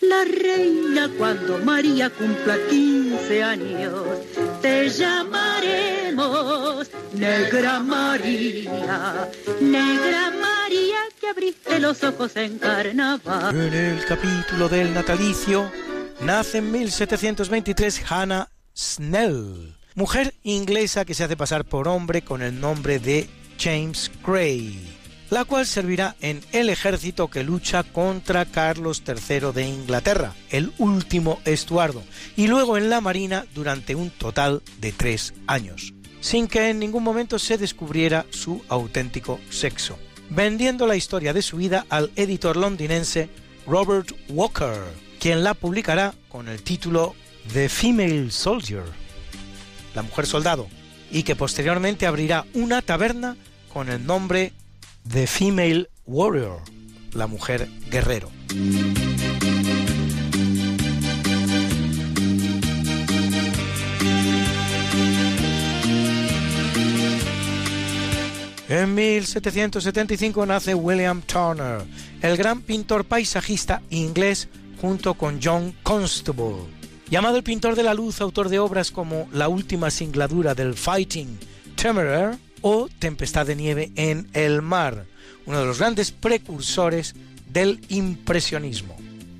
Speaker 9: la reina cuando María cumpla 15 años. Te llamaremos Negra María, Negra María que abriste los ojos en carnaval.
Speaker 8: En el capítulo del natalicio nace en 1723 Hannah Snell, mujer inglesa que se hace pasar por hombre con el nombre de James Gray la cual servirá en el ejército que lucha contra Carlos III de Inglaterra, el último Estuardo, y luego en la Marina durante un total de tres años, sin que en ningún momento se descubriera su auténtico sexo, vendiendo la historia de su vida al editor londinense Robert Walker, quien la publicará con el título The Female Soldier, la mujer soldado, y que posteriormente abrirá una taberna con el nombre The Female Warrior, la mujer guerrero. En 1775 nace William Turner, el gran pintor paisajista inglés junto con John Constable. Llamado el pintor de la luz, autor de obras como La última singladura del Fighting Temeraire o Tempestad de nieve en el mar, uno de los grandes precursores del impresionismo.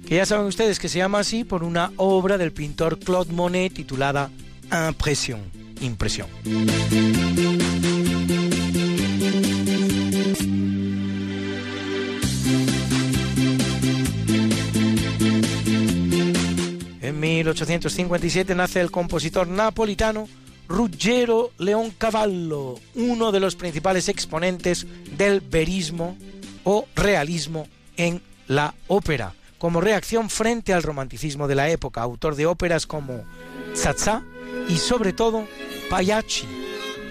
Speaker 8: Que ya saben ustedes que se llama así por una obra del pintor Claude Monet titulada Impression, impresión. En 1857 nace el compositor napolitano Ruggero Leoncavallo, uno de los principales exponentes del verismo o realismo en la ópera, como reacción frente al romanticismo de la época, autor de óperas como Zaza y sobre todo Pagliacci,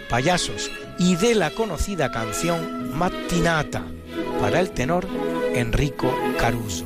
Speaker 8: payasos, y de la conocida canción Mattinata para el tenor Enrico Caruso.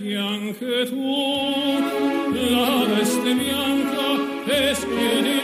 Speaker 10: Metti anche tu la veste bianca e schiudi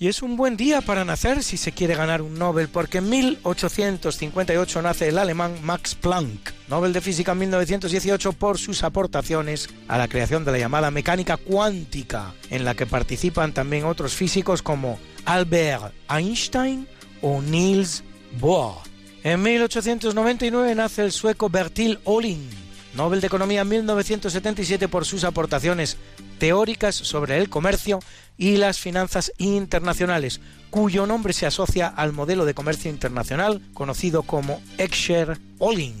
Speaker 8: Y es un buen día para nacer si se quiere ganar un Nobel, porque en 1858 nace el alemán Max Planck, Nobel de Física en 1918 por sus aportaciones a la creación de la llamada mecánica cuántica, en la que participan también otros físicos como Albert Einstein o Niels Bohr. En 1899 nace el sueco Bertil Ohlin, Nobel de Economía en 1977 por sus aportaciones teóricas sobre el comercio y las finanzas internacionales, cuyo nombre se asocia al modelo de comercio internacional conocido como Excher-Ohlin.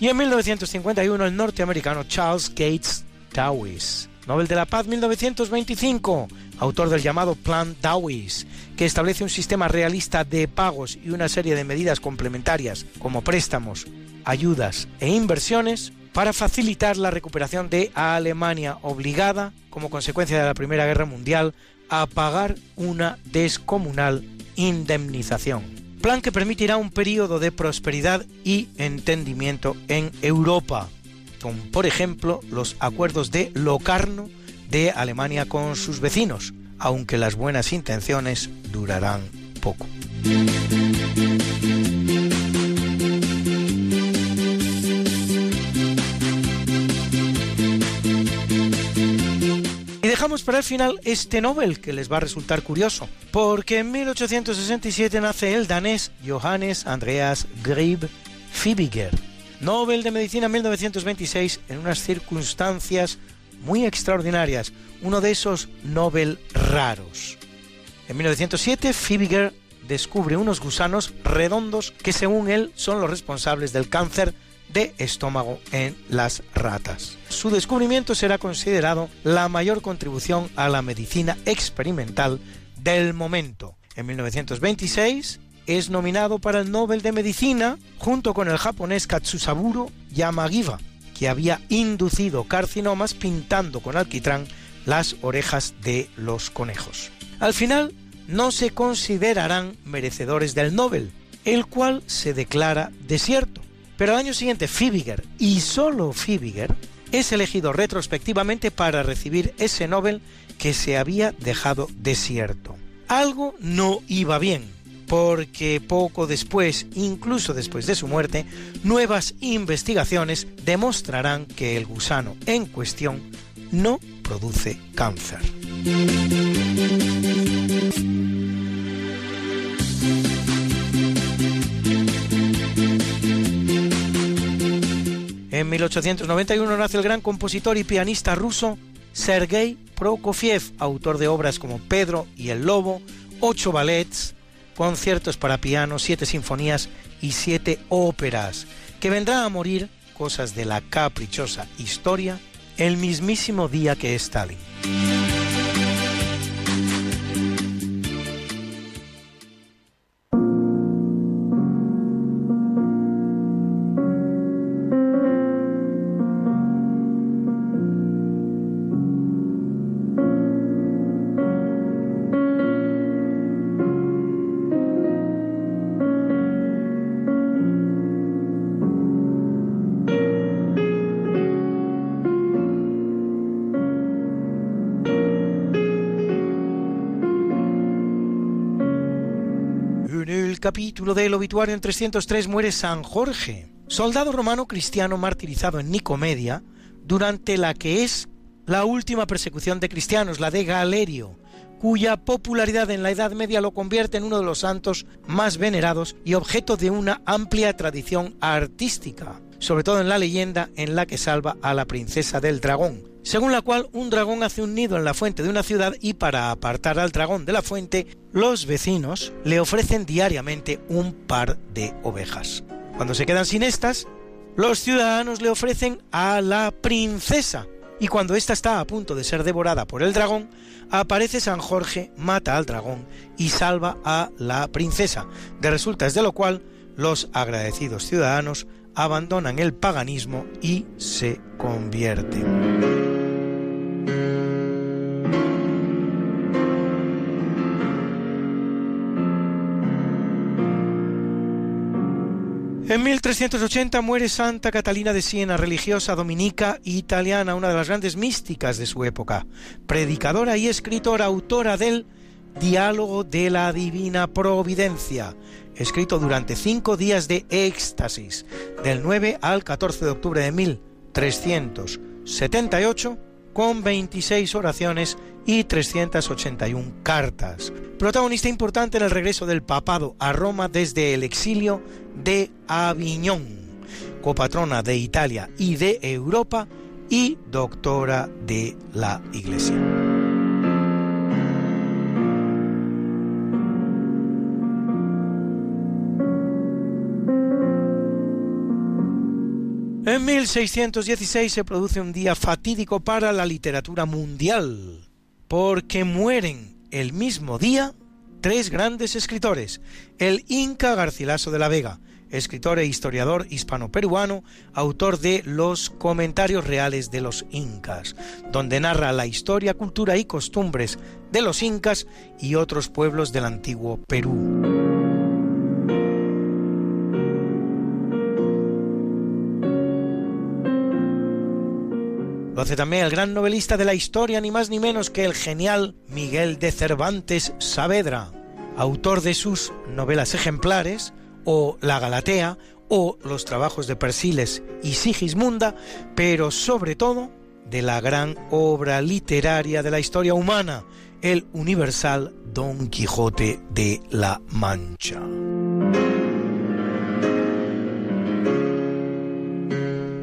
Speaker 8: Y en 1951 el norteamericano Charles Gates Dawes, Nobel de la Paz 1925, autor del llamado Plan Dawes, que establece un sistema realista de pagos y una serie de medidas complementarias como préstamos, ayudas e inversiones para facilitar la recuperación de Alemania obligada, como consecuencia de la Primera Guerra Mundial, a pagar una descomunal indemnización. Plan que permitirá un periodo de prosperidad y entendimiento en Europa, con por ejemplo los acuerdos de Locarno de Alemania con sus vecinos, aunque las buenas intenciones durarán poco. Dejamos para el final este Nobel que les va a resultar curioso, porque en 1867 nace el danés Johannes Andreas Grieb Fibiger, Nobel de Medicina en 1926 en unas circunstancias muy extraordinarias, uno de esos Nobel raros. En 1907 Fibiger descubre unos gusanos redondos que según él son los responsables del cáncer estómago en las ratas. Su descubrimiento será considerado la mayor contribución a la medicina experimental del momento. En 1926 es nominado para el Nobel de Medicina junto con el japonés Katsusaburo Yamagiba, que había inducido carcinomas pintando con alquitrán las orejas de los conejos. Al final, no se considerarán merecedores del Nobel, el cual se declara desierto. Pero al año siguiente, Fibiger, y solo Fibiger, es elegido retrospectivamente para recibir ese Nobel que se había dejado desierto. Algo no iba bien, porque poco después, incluso después de su muerte, nuevas investigaciones demostrarán que el gusano en cuestión no produce cáncer. En 1891 nace el gran compositor y pianista ruso Sergei Prokofiev, autor de obras como Pedro y el Lobo, ocho ballets, conciertos para piano, siete sinfonías y siete óperas, que vendrá a morir, cosas de la caprichosa historia, el mismísimo día que Stalin. Capítulo del obituario en 303 muere San Jorge, soldado romano cristiano martirizado en Nicomedia durante la que es la última persecución de cristianos, la de Galerio, cuya popularidad en la Edad Media lo convierte en uno de los santos más venerados y objeto de una amplia tradición artística, sobre todo en la leyenda en la que salva a la princesa del dragón, según la cual un dragón hace un nido en la fuente de una ciudad y para apartar al dragón de la fuente, los vecinos le ofrecen diariamente un par de ovejas. Cuando se quedan sin estas, los ciudadanos le ofrecen a la princesa, y cuando ésta está a punto de ser devorada por el dragón, aparece San Jorge, mata al dragón y salva a la princesa, de resultas de lo cual los agradecidos ciudadanos abandonan el paganismo y se convierten. En 1380 muere Santa Catalina de Siena, religiosa dominica italiana, una de las grandes místicas de su época, predicadora y escritora, autora del Diálogo de la Divina Providencia, escrito durante cinco días de éxtasis, del 9 al 14 de octubre de 1378, con 26 oraciones y 381 cartas. Protagonista importante en el regreso del papado a Roma desde el exilio de Aviñón, copatrona de Italia y de Europa y doctora de la Iglesia. En 1616 se produce un día fatídico para la literatura mundial, porque mueren el mismo día tres grandes escritores, el Inca Garcilaso de la Vega, escritor e historiador hispano-peruano, autor de Los Comentarios Reales de los Incas, donde narra la historia, cultura y costumbres de los incas y otros pueblos del antiguo Perú. Lo hace también el gran novelista de la historia, ni más ni menos que el genial Miguel de Cervantes Saavedra, autor de sus novelas ejemplares, o La Galatea, o los trabajos de Persiles y Sigismunda, pero sobre todo de la gran obra literaria de la historia humana, el universal Don Quijote de la Mancha.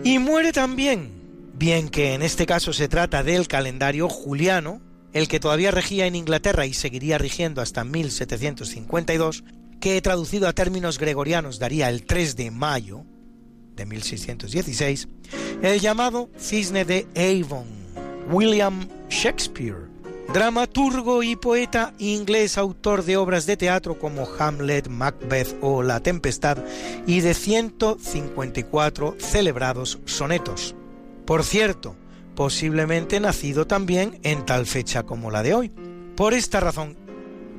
Speaker 8: Y muere también bien que en este caso se trata del calendario juliano, el que todavía regía en Inglaterra y seguiría rigiendo hasta 1752, que traducido a términos gregorianos daría el 3 de mayo, de 1616, el llamado Cisne de Avon, William Shakespeare, dramaturgo y poeta inglés, autor de obras de teatro como Hamlet, Macbeth o La Tempestad y de 154 celebrados sonetos. Por cierto, posiblemente nacido también en tal fecha como la de hoy. Por esta razón,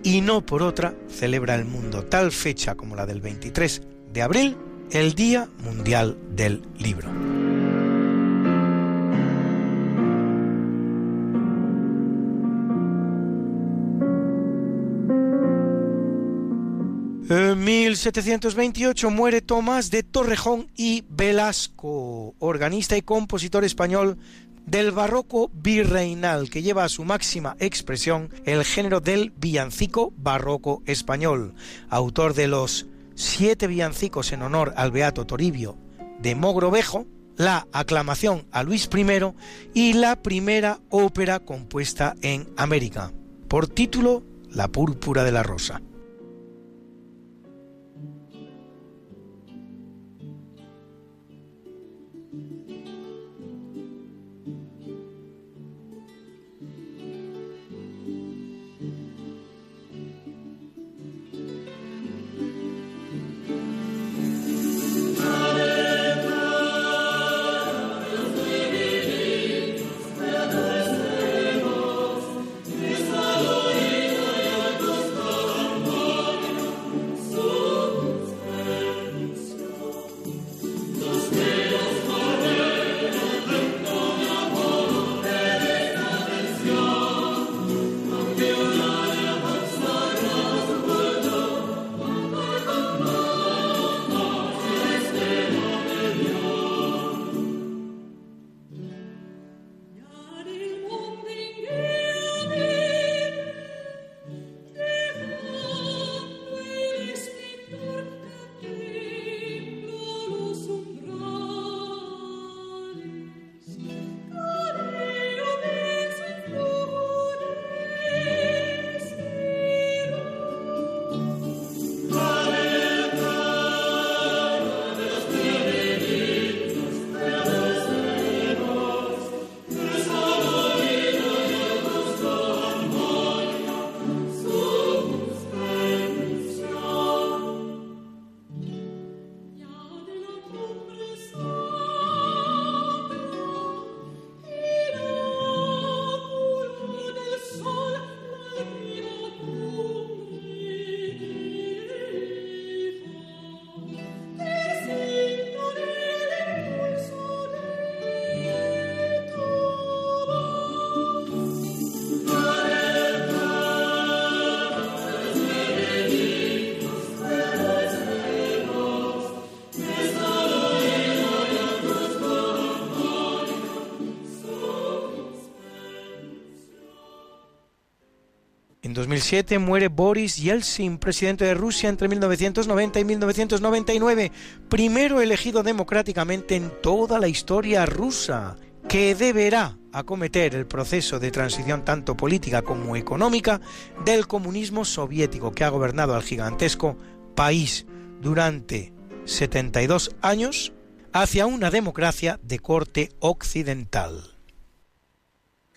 Speaker 8: y no por otra, celebra el mundo tal fecha como la del 23 de abril, el Día Mundial del Libro. 1728 muere Tomás de Torrejón y Velasco, organista y compositor español del barroco virreinal que lleva a su máxima expresión el género del villancico barroco español, autor de los siete villancicos en honor al beato Toribio de Mogrovejo, la aclamación a Luis I y la primera ópera compuesta en América, por título La púrpura de la rosa. 2007 muere Boris Yeltsin, presidente de Rusia entre 1990 y 1999, primero elegido democráticamente en toda la historia rusa, que deberá acometer el proceso de transición tanto política como económica del comunismo soviético que ha gobernado al gigantesco país durante 72 años hacia una democracia de corte occidental.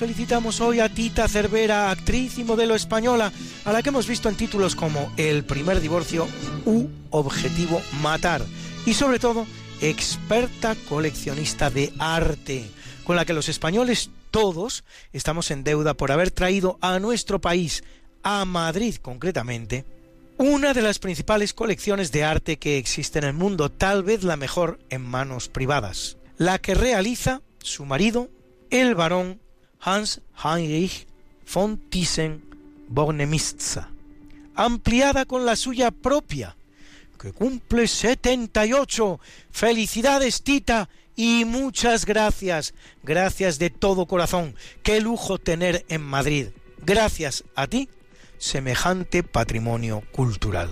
Speaker 8: felicitamos hoy a Tita Cervera, actriz y modelo española, a la que hemos visto en títulos como El primer divorcio u Objetivo Matar. Y sobre todo, experta coleccionista de arte, con la que los españoles todos estamos en deuda por haber traído a nuestro país, a Madrid concretamente, una de las principales colecciones de arte que existe en el mundo, tal vez la mejor en manos privadas, la que realiza su marido, el barón Hans Heinrich von Thyssen Bornemisza, ampliada con la suya propia, que cumple 78. Felicidades, Tita, y muchas gracias, gracias de todo corazón. Qué lujo tener en Madrid, gracias a ti, semejante patrimonio cultural.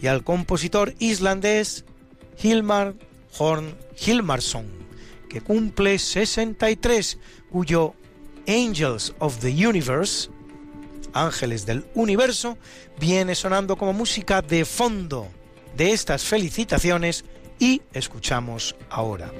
Speaker 8: Y al compositor islandés Hilmar Horn Hilmarsson, que cumple 63, cuyo Angels of the Universe, Ángeles del Universo, viene sonando como música de fondo de estas felicitaciones y escuchamos ahora.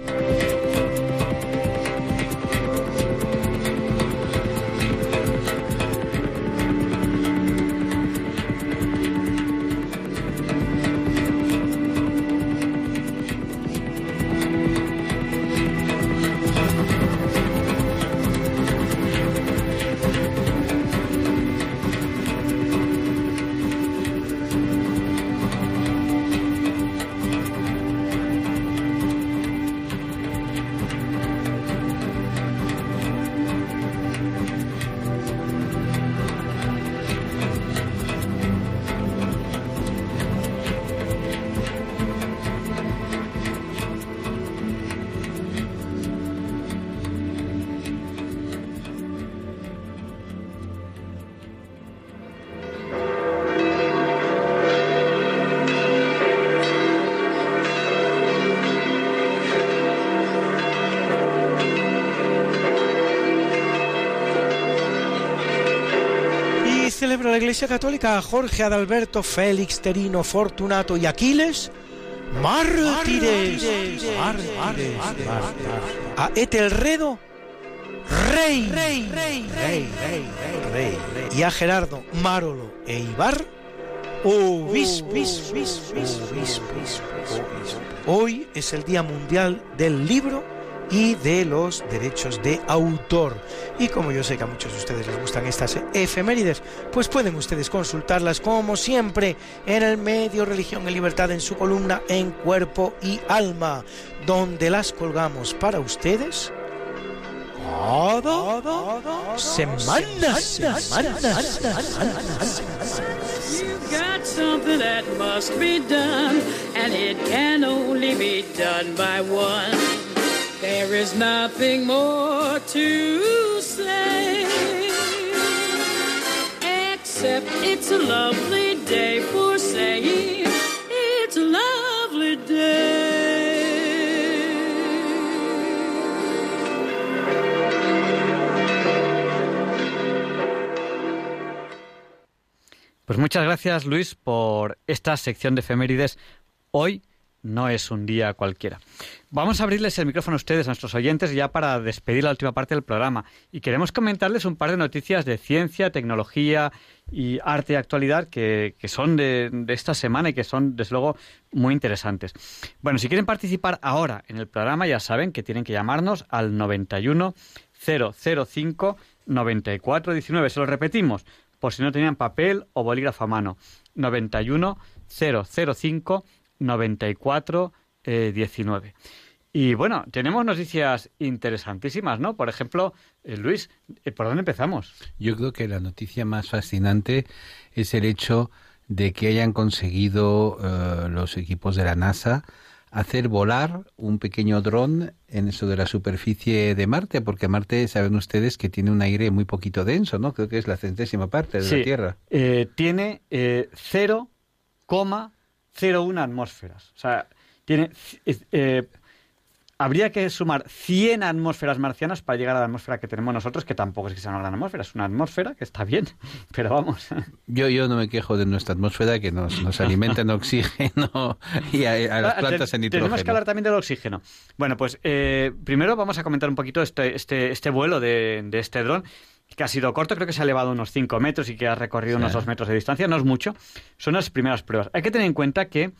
Speaker 8: Celebra la Iglesia Católica a Jorge Adalberto, Félix, Terino, Fortunato y Aquiles, mártires, a Etelredo, rey, rey, rey, rey, rey, y a Gerardo, Márolo e Ibar. Hoy es el Día Mundial del Libro y de los derechos de autor. Y como yo sé que a muchos de ustedes les gustan estas efemérides, pues pueden ustedes consultarlas como siempre en el medio Religión y Libertad en su columna En Cuerpo y Alma, donde las colgamos para ustedes cada semana.
Speaker 11: You've got something that must be done, and it can only be done by one. There is nothing more to say, except it's a lovely day for saying it's a lovely day.
Speaker 1: Pues muchas gracias, Luis, por esta sección de efemérides. Hoy no es un día cualquiera. Vamos a abrirles el micrófono a ustedes, a nuestros oyentes, ya para despedir la última parte del programa. Y queremos comentarles un par de noticias de ciencia, tecnología y arte y actualidad que, que son de, de, esta semana y que son, desde luego, muy interesantes. Bueno, si quieren participar ahora en el programa, ya saben que tienen que llamarnos al 91 005 9419. Se lo repetimos, por si no tenían papel o bolígrafo a mano. 91 005 94 eh, 19. Y bueno, tenemos noticias interesantísimas, ¿no? Por ejemplo, eh, Luis, eh, ¿por dónde empezamos?
Speaker 2: Yo creo que la noticia más fascinante es el hecho de que hayan conseguido eh, los equipos de la NASA hacer volar un pequeño dron en eso de la superficie de Marte, porque Marte saben ustedes que tiene un aire muy poquito denso, ¿no? Creo que es la centésima parte de la Tierra.
Speaker 1: Eh, tiene 0,0 0,1 atmósferas. O sea, tiene, eh, habría que sumar 100 atmósferas marcianas para llegar a la atmósfera que tenemos nosotros, que tampoco es que sea una atmósfera, es una atmósfera que está bien, <laughs> pero vamos.
Speaker 2: Yo, yo no me quejo de nuestra atmósfera que nos, nos alimenta en oxígeno y a, las ah, plantas en nitrógeno.
Speaker 1: Tenemos que hablar también del oxígeno. Bueno, pues eh, primero vamos a comentar un poquito este, este, este vuelo de, de este dron que ha sido corto, creo que se ha elevado unos 5 metros y que ha recorrido unos 2 metros de distancia, no es mucho, son las primeras pruebas. Hay que tener en cuenta que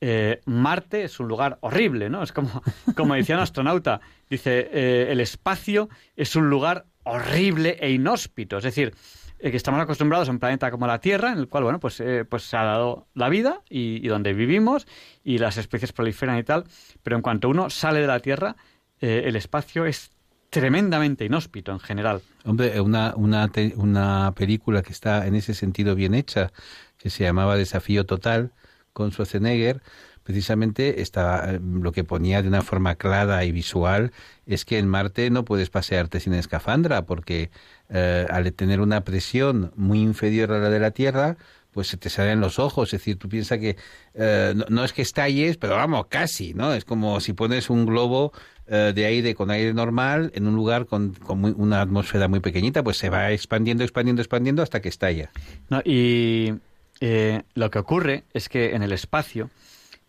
Speaker 1: eh, Marte es un lugar horrible, ¿no? Es como, como decía un astronauta, dice, eh, el espacio es un lugar horrible e inhóspito, es decir, eh, que estamos acostumbrados a un planeta como la Tierra, en el cual, bueno, pues, pues se ha dado la vida y, donde vivimos y las especies proliferan y tal, pero en cuanto uno sale de la Tierra, el espacio es tremendamente inhóspito en general.
Speaker 2: Hombre, una, una, una película que está en ese sentido bien hecha, que se llamaba Desafío Total, con Schwarzenegger, precisamente estaba, eh, lo que ponía de una forma clara y visual es que en Marte no puedes pasearte sin escafandra, porque eh, al tener una presión muy inferior a la de la Tierra, pues se te salen los ojos. Es decir, tú piensas que eh, no, es que estalles, pero vamos, casi, ¿no? Es como si pones un globo de aire con aire normal en un lugar con, con una atmósfera muy pequeñita, pues se va expandiendo, expandiendo, expandiendo hasta que estalla.
Speaker 1: No, y eh, lo que ocurre es que en el espacio,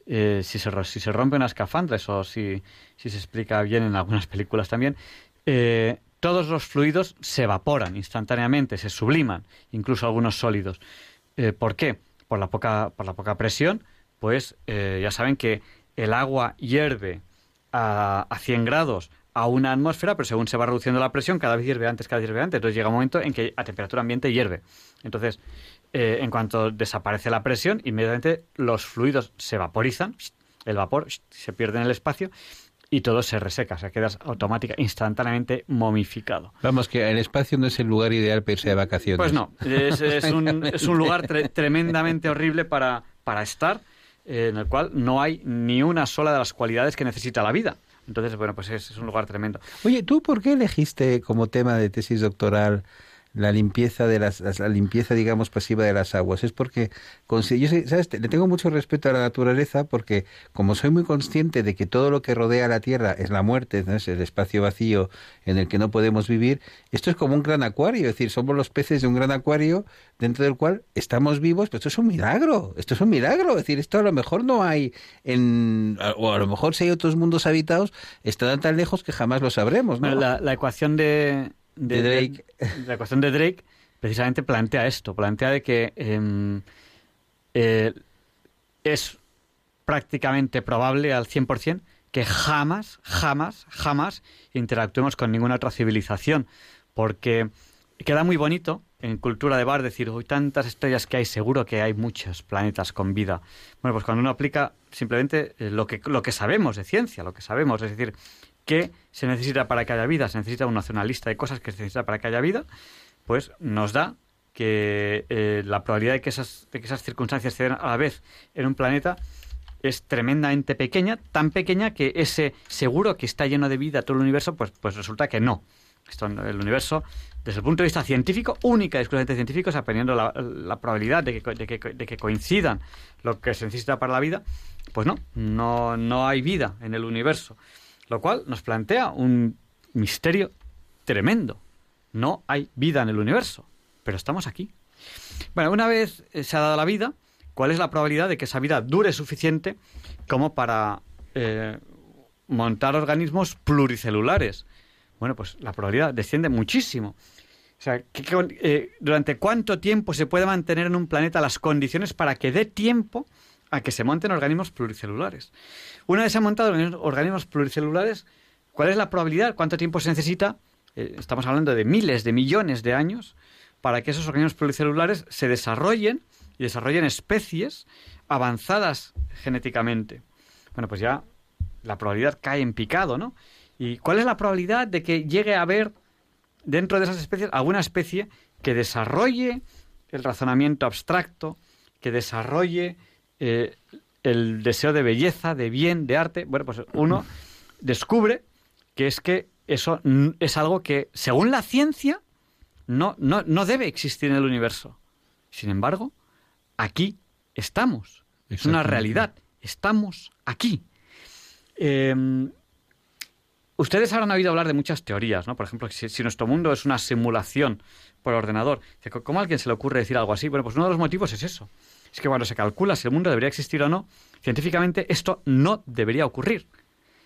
Speaker 1: eh, si, se, si se rompe una escafandra, eso si, si se explica bien en algunas películas también, eh, todos los fluidos se evaporan instantáneamente, se subliman, incluso algunos sólidos. ¿Por qué? Por la poca, por la poca presión, pues ya saben que el agua hierve a, a 100 grados a una atmósfera, pero según se va reduciendo la presión, cada vez hierve antes, cada vez hierve antes. Entonces llega un momento en que a temperatura ambiente hierve. Entonces, eh, en cuanto desaparece la presión, inmediatamente los fluidos se vaporizan, el vapor se pierde en el espacio y todo se reseca, o sea, quedas automática, instantáneamente momificado.
Speaker 2: Vamos, que el espacio no es el lugar ideal para irse de vacaciones.
Speaker 1: Pues no, es, un, <laughs> es un, lugar tremendamente horrible para, para estar, eh, en el cual no hay ni una sola de las cualidades que necesita la vida. Entonces, bueno, pues es, es un lugar tremendo.
Speaker 2: Oye, ¿tú por qué elegiste como tema de tesis doctoral la limpieza de las, la limpieza digamos pasiva de las aguas es porque yo ¿sabes? le tengo mucho respeto a la naturaleza porque como soy muy consciente de que todo lo que rodea la tierra es la muerte es el espacio vacío en el que no podemos vivir esto es como un gran acuario es decir somos los peces de un gran acuario dentro del cual estamos vivos pero esto es un milagro esto es un milagro es decir esto a lo mejor no hay en o a lo mejor si hay otros mundos habitados estarán tan lejos que jamás lo sabremos ¿no?
Speaker 1: la ecuación de de, Drake. <laughs> la ecuación de Drake precisamente plantea esto, plantea de que em, eh, es prácticamente probable al 100% que jamás, jamás, jamás interactuemos con ninguna otra civilización, porque queda muy bonito en cultura de bar decir, hoy tantas estrellas que hay, seguro que hay muchos planetas con vida. Bueno, pues cuando uno aplica simplemente eh, lo, que, lo que sabemos de ciencia, lo que sabemos, es decir, ¿Qué se necesita para que haya vida? Se necesita una lista de cosas que se necesita para que haya vida, pues nos da que eh, la probabilidad de que, esas, de que esas circunstancias se den a la vez en un planeta es tremendamente pequeña, tan pequeña que ese seguro que está lleno de vida todo el universo, pues, pues resulta que no. Esto, el universo, desde el punto de vista científico, única y exclusivamente científico, o la, la probabilidad de que, de, que, de que, coincidan lo que se necesita para la vida, pues no, no, no hay vida en el universo. Lo cual nos plantea un misterio tremendo. No hay vida en el universo, pero estamos aquí. Bueno, una vez eh, se ha dado la vida, ¿cuál es la probabilidad de que esa vida dure suficiente como para eh, montar organismos pluricelulares? Bueno, pues la probabilidad desciende muchísimo. O sea, eh, ¿durante cuánto tiempo se puede mantener en un planeta las condiciones para que dé tiempo a que se monten organismos pluricelulares. Una vez se han montado organismos pluricelulares, ¿cuál es la probabilidad? ¿Cuánto tiempo se necesita? Eh, estamos hablando de miles, de millones de años para que esos organismos pluricelulares se desarrollen y desarrollen especies avanzadas genéticamente. Bueno, pues ya la probabilidad cae en picado, ¿no? ¿Y cuál es la probabilidad de que llegue a haber dentro de esas especies alguna especie que desarrolle el razonamiento abstracto, que desarrolle eh, el deseo de belleza, de bien, de arte, bueno, pues uno descubre que es que eso es algo que, según la ciencia, no, no, no debe existir en el universo. Sin embargo, aquí estamos. Es una realidad. Estamos aquí. Em, ustedes habrán oído hablar de muchas teorías, ¿no? Por ejemplo, si, si, nuestro mundo es una simulación por ordenador. ¿Cómo a alguien se le ocurre decir algo así? Bueno, pues uno de los motivos es eso es que cuando se calcula si el mundo debería existir o no, científicamente esto no debería ocurrir.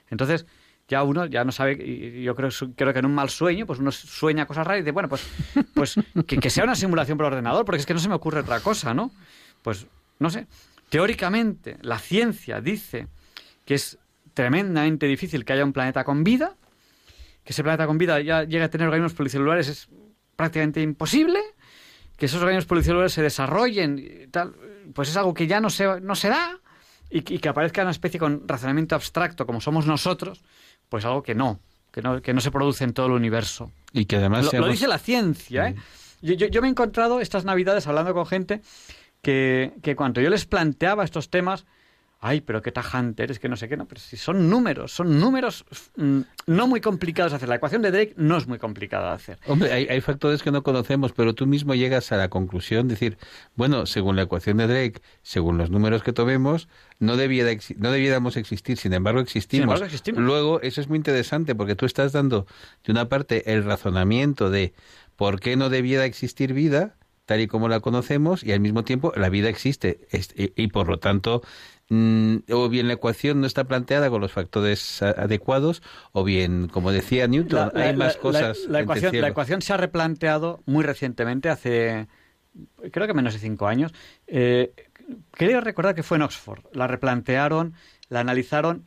Speaker 1: Entonces, ya uno ya no sabe, y yo creo, creo que en un mal sueño, pues uno sueña cosas raras y dice, bueno, pues, pues que, que sea una simulación por ordenador, porque es que no se me ocurre otra cosa, ¿no? Pues, no sé, teóricamente la ciencia dice que es tremendamente difícil que haya un planeta con vida, que ese planeta con vida ya llegue a tener organismos policelulares es prácticamente imposible, que esos organismos policelulares se desarrollen y tal, pues es algo que ya no se, no se da y, que aparezca una especie con razonamiento abstracto como somos nosotros, pues algo que no, que no, que no se produce en todo el universo.
Speaker 2: Y que además...
Speaker 1: Lo, lo dice la ciencia, ¿eh? Yo, yo, yo, me he encontrado estas navidades hablando con gente que, que cuando yo les planteaba estos temas, ay, pero qué tajante eres, que no sé qué, no, pero si son números, son números mm, no muy complicados de hacer. La ecuación de Drake no es muy complicada de hacer.
Speaker 2: Hombre, hay, hay, factores que no conocemos, pero tú mismo llegas a la conclusión, decir, bueno, según la ecuación de Drake, según los números que tomemos, no, debía de, no debiéramos existir, sin embargo existimos.
Speaker 1: Sin embargo, existimos.
Speaker 2: Luego, eso es muy interesante, porque tú estás dando, de una parte, el razonamiento de por qué no debiera existir vida, tal y como la conocemos, y al mismo tiempo la vida existe. Y, por lo tanto, Mm, o bien la ecuación no está planteada con los factores adecuados, o bien, como decía Newton,
Speaker 1: la,
Speaker 2: hay
Speaker 1: la,
Speaker 2: más cosas.
Speaker 1: La, ecuación, la, ecuación, se ha replanteado muy recientemente, hace creo que menos de cinco años. Eh, creo recordar que fue en Oxford. La replantearon, la analizaron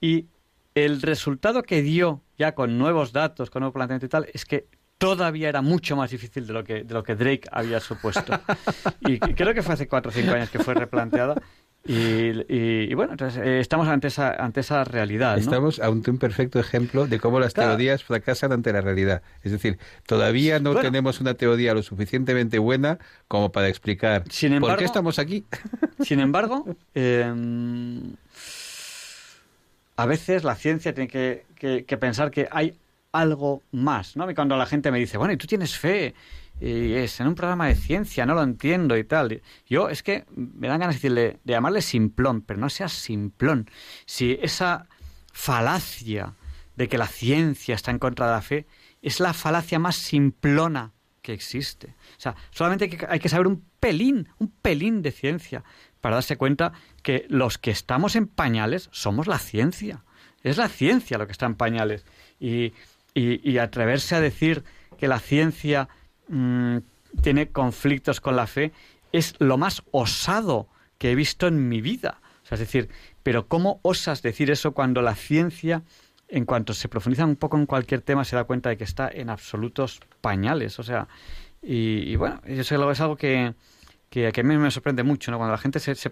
Speaker 1: y el resultado que dio ya con nuevos datos, con nuevo planteamiento y tal, es que todavía era mucho más difícil de lo que, de lo que Drake había supuesto. <laughs> y creo que fue hace cuatro o cinco años que fue replanteada. Y, y, y, bueno, entonces, eh, estamos ante esa, ante esa realidad. ¿no?
Speaker 2: Estamos ante un perfecto ejemplo de cómo las claro. teorías fracasan ante la realidad. Es decir, todavía no bueno, tenemos una teoría lo suficientemente buena como para explicar
Speaker 1: sin embargo,
Speaker 2: por qué estamos aquí.
Speaker 1: Sin embargo, <laughs> eh, a veces la ciencia tiene que, que, que, pensar que hay algo más. ¿no? Cuando la gente me dice, bueno, ¿y tú tienes fe? y es en un programa de ciencia, no lo entiendo y tal. Yo es que me dan ganas de decirle, de llamarle simplón, pero no seas simplón. Si esa falacia de que la ciencia está en contra de la fe es la falacia más simplona que existe. O sea, solamente hay que, hay que saber un pelín, un pelín de ciencia para darse cuenta que los que estamos en pañales somos la ciencia. Es la ciencia lo que está en pañales. Y, y, atreverse a decir que la ciencia mmm, tiene conflictos con la fe es lo más osado que he visto en mi vida. O sea, es decir, pero ¿cómo osas decir eso cuando la ciencia, en cuanto se profundiza un poco en cualquier tema, se da cuenta de que está en absolutos pañales? O sea, y, y bueno, eso es algo que, que, que, a mí me sorprende mucho, ¿no? Cuando la gente se, se,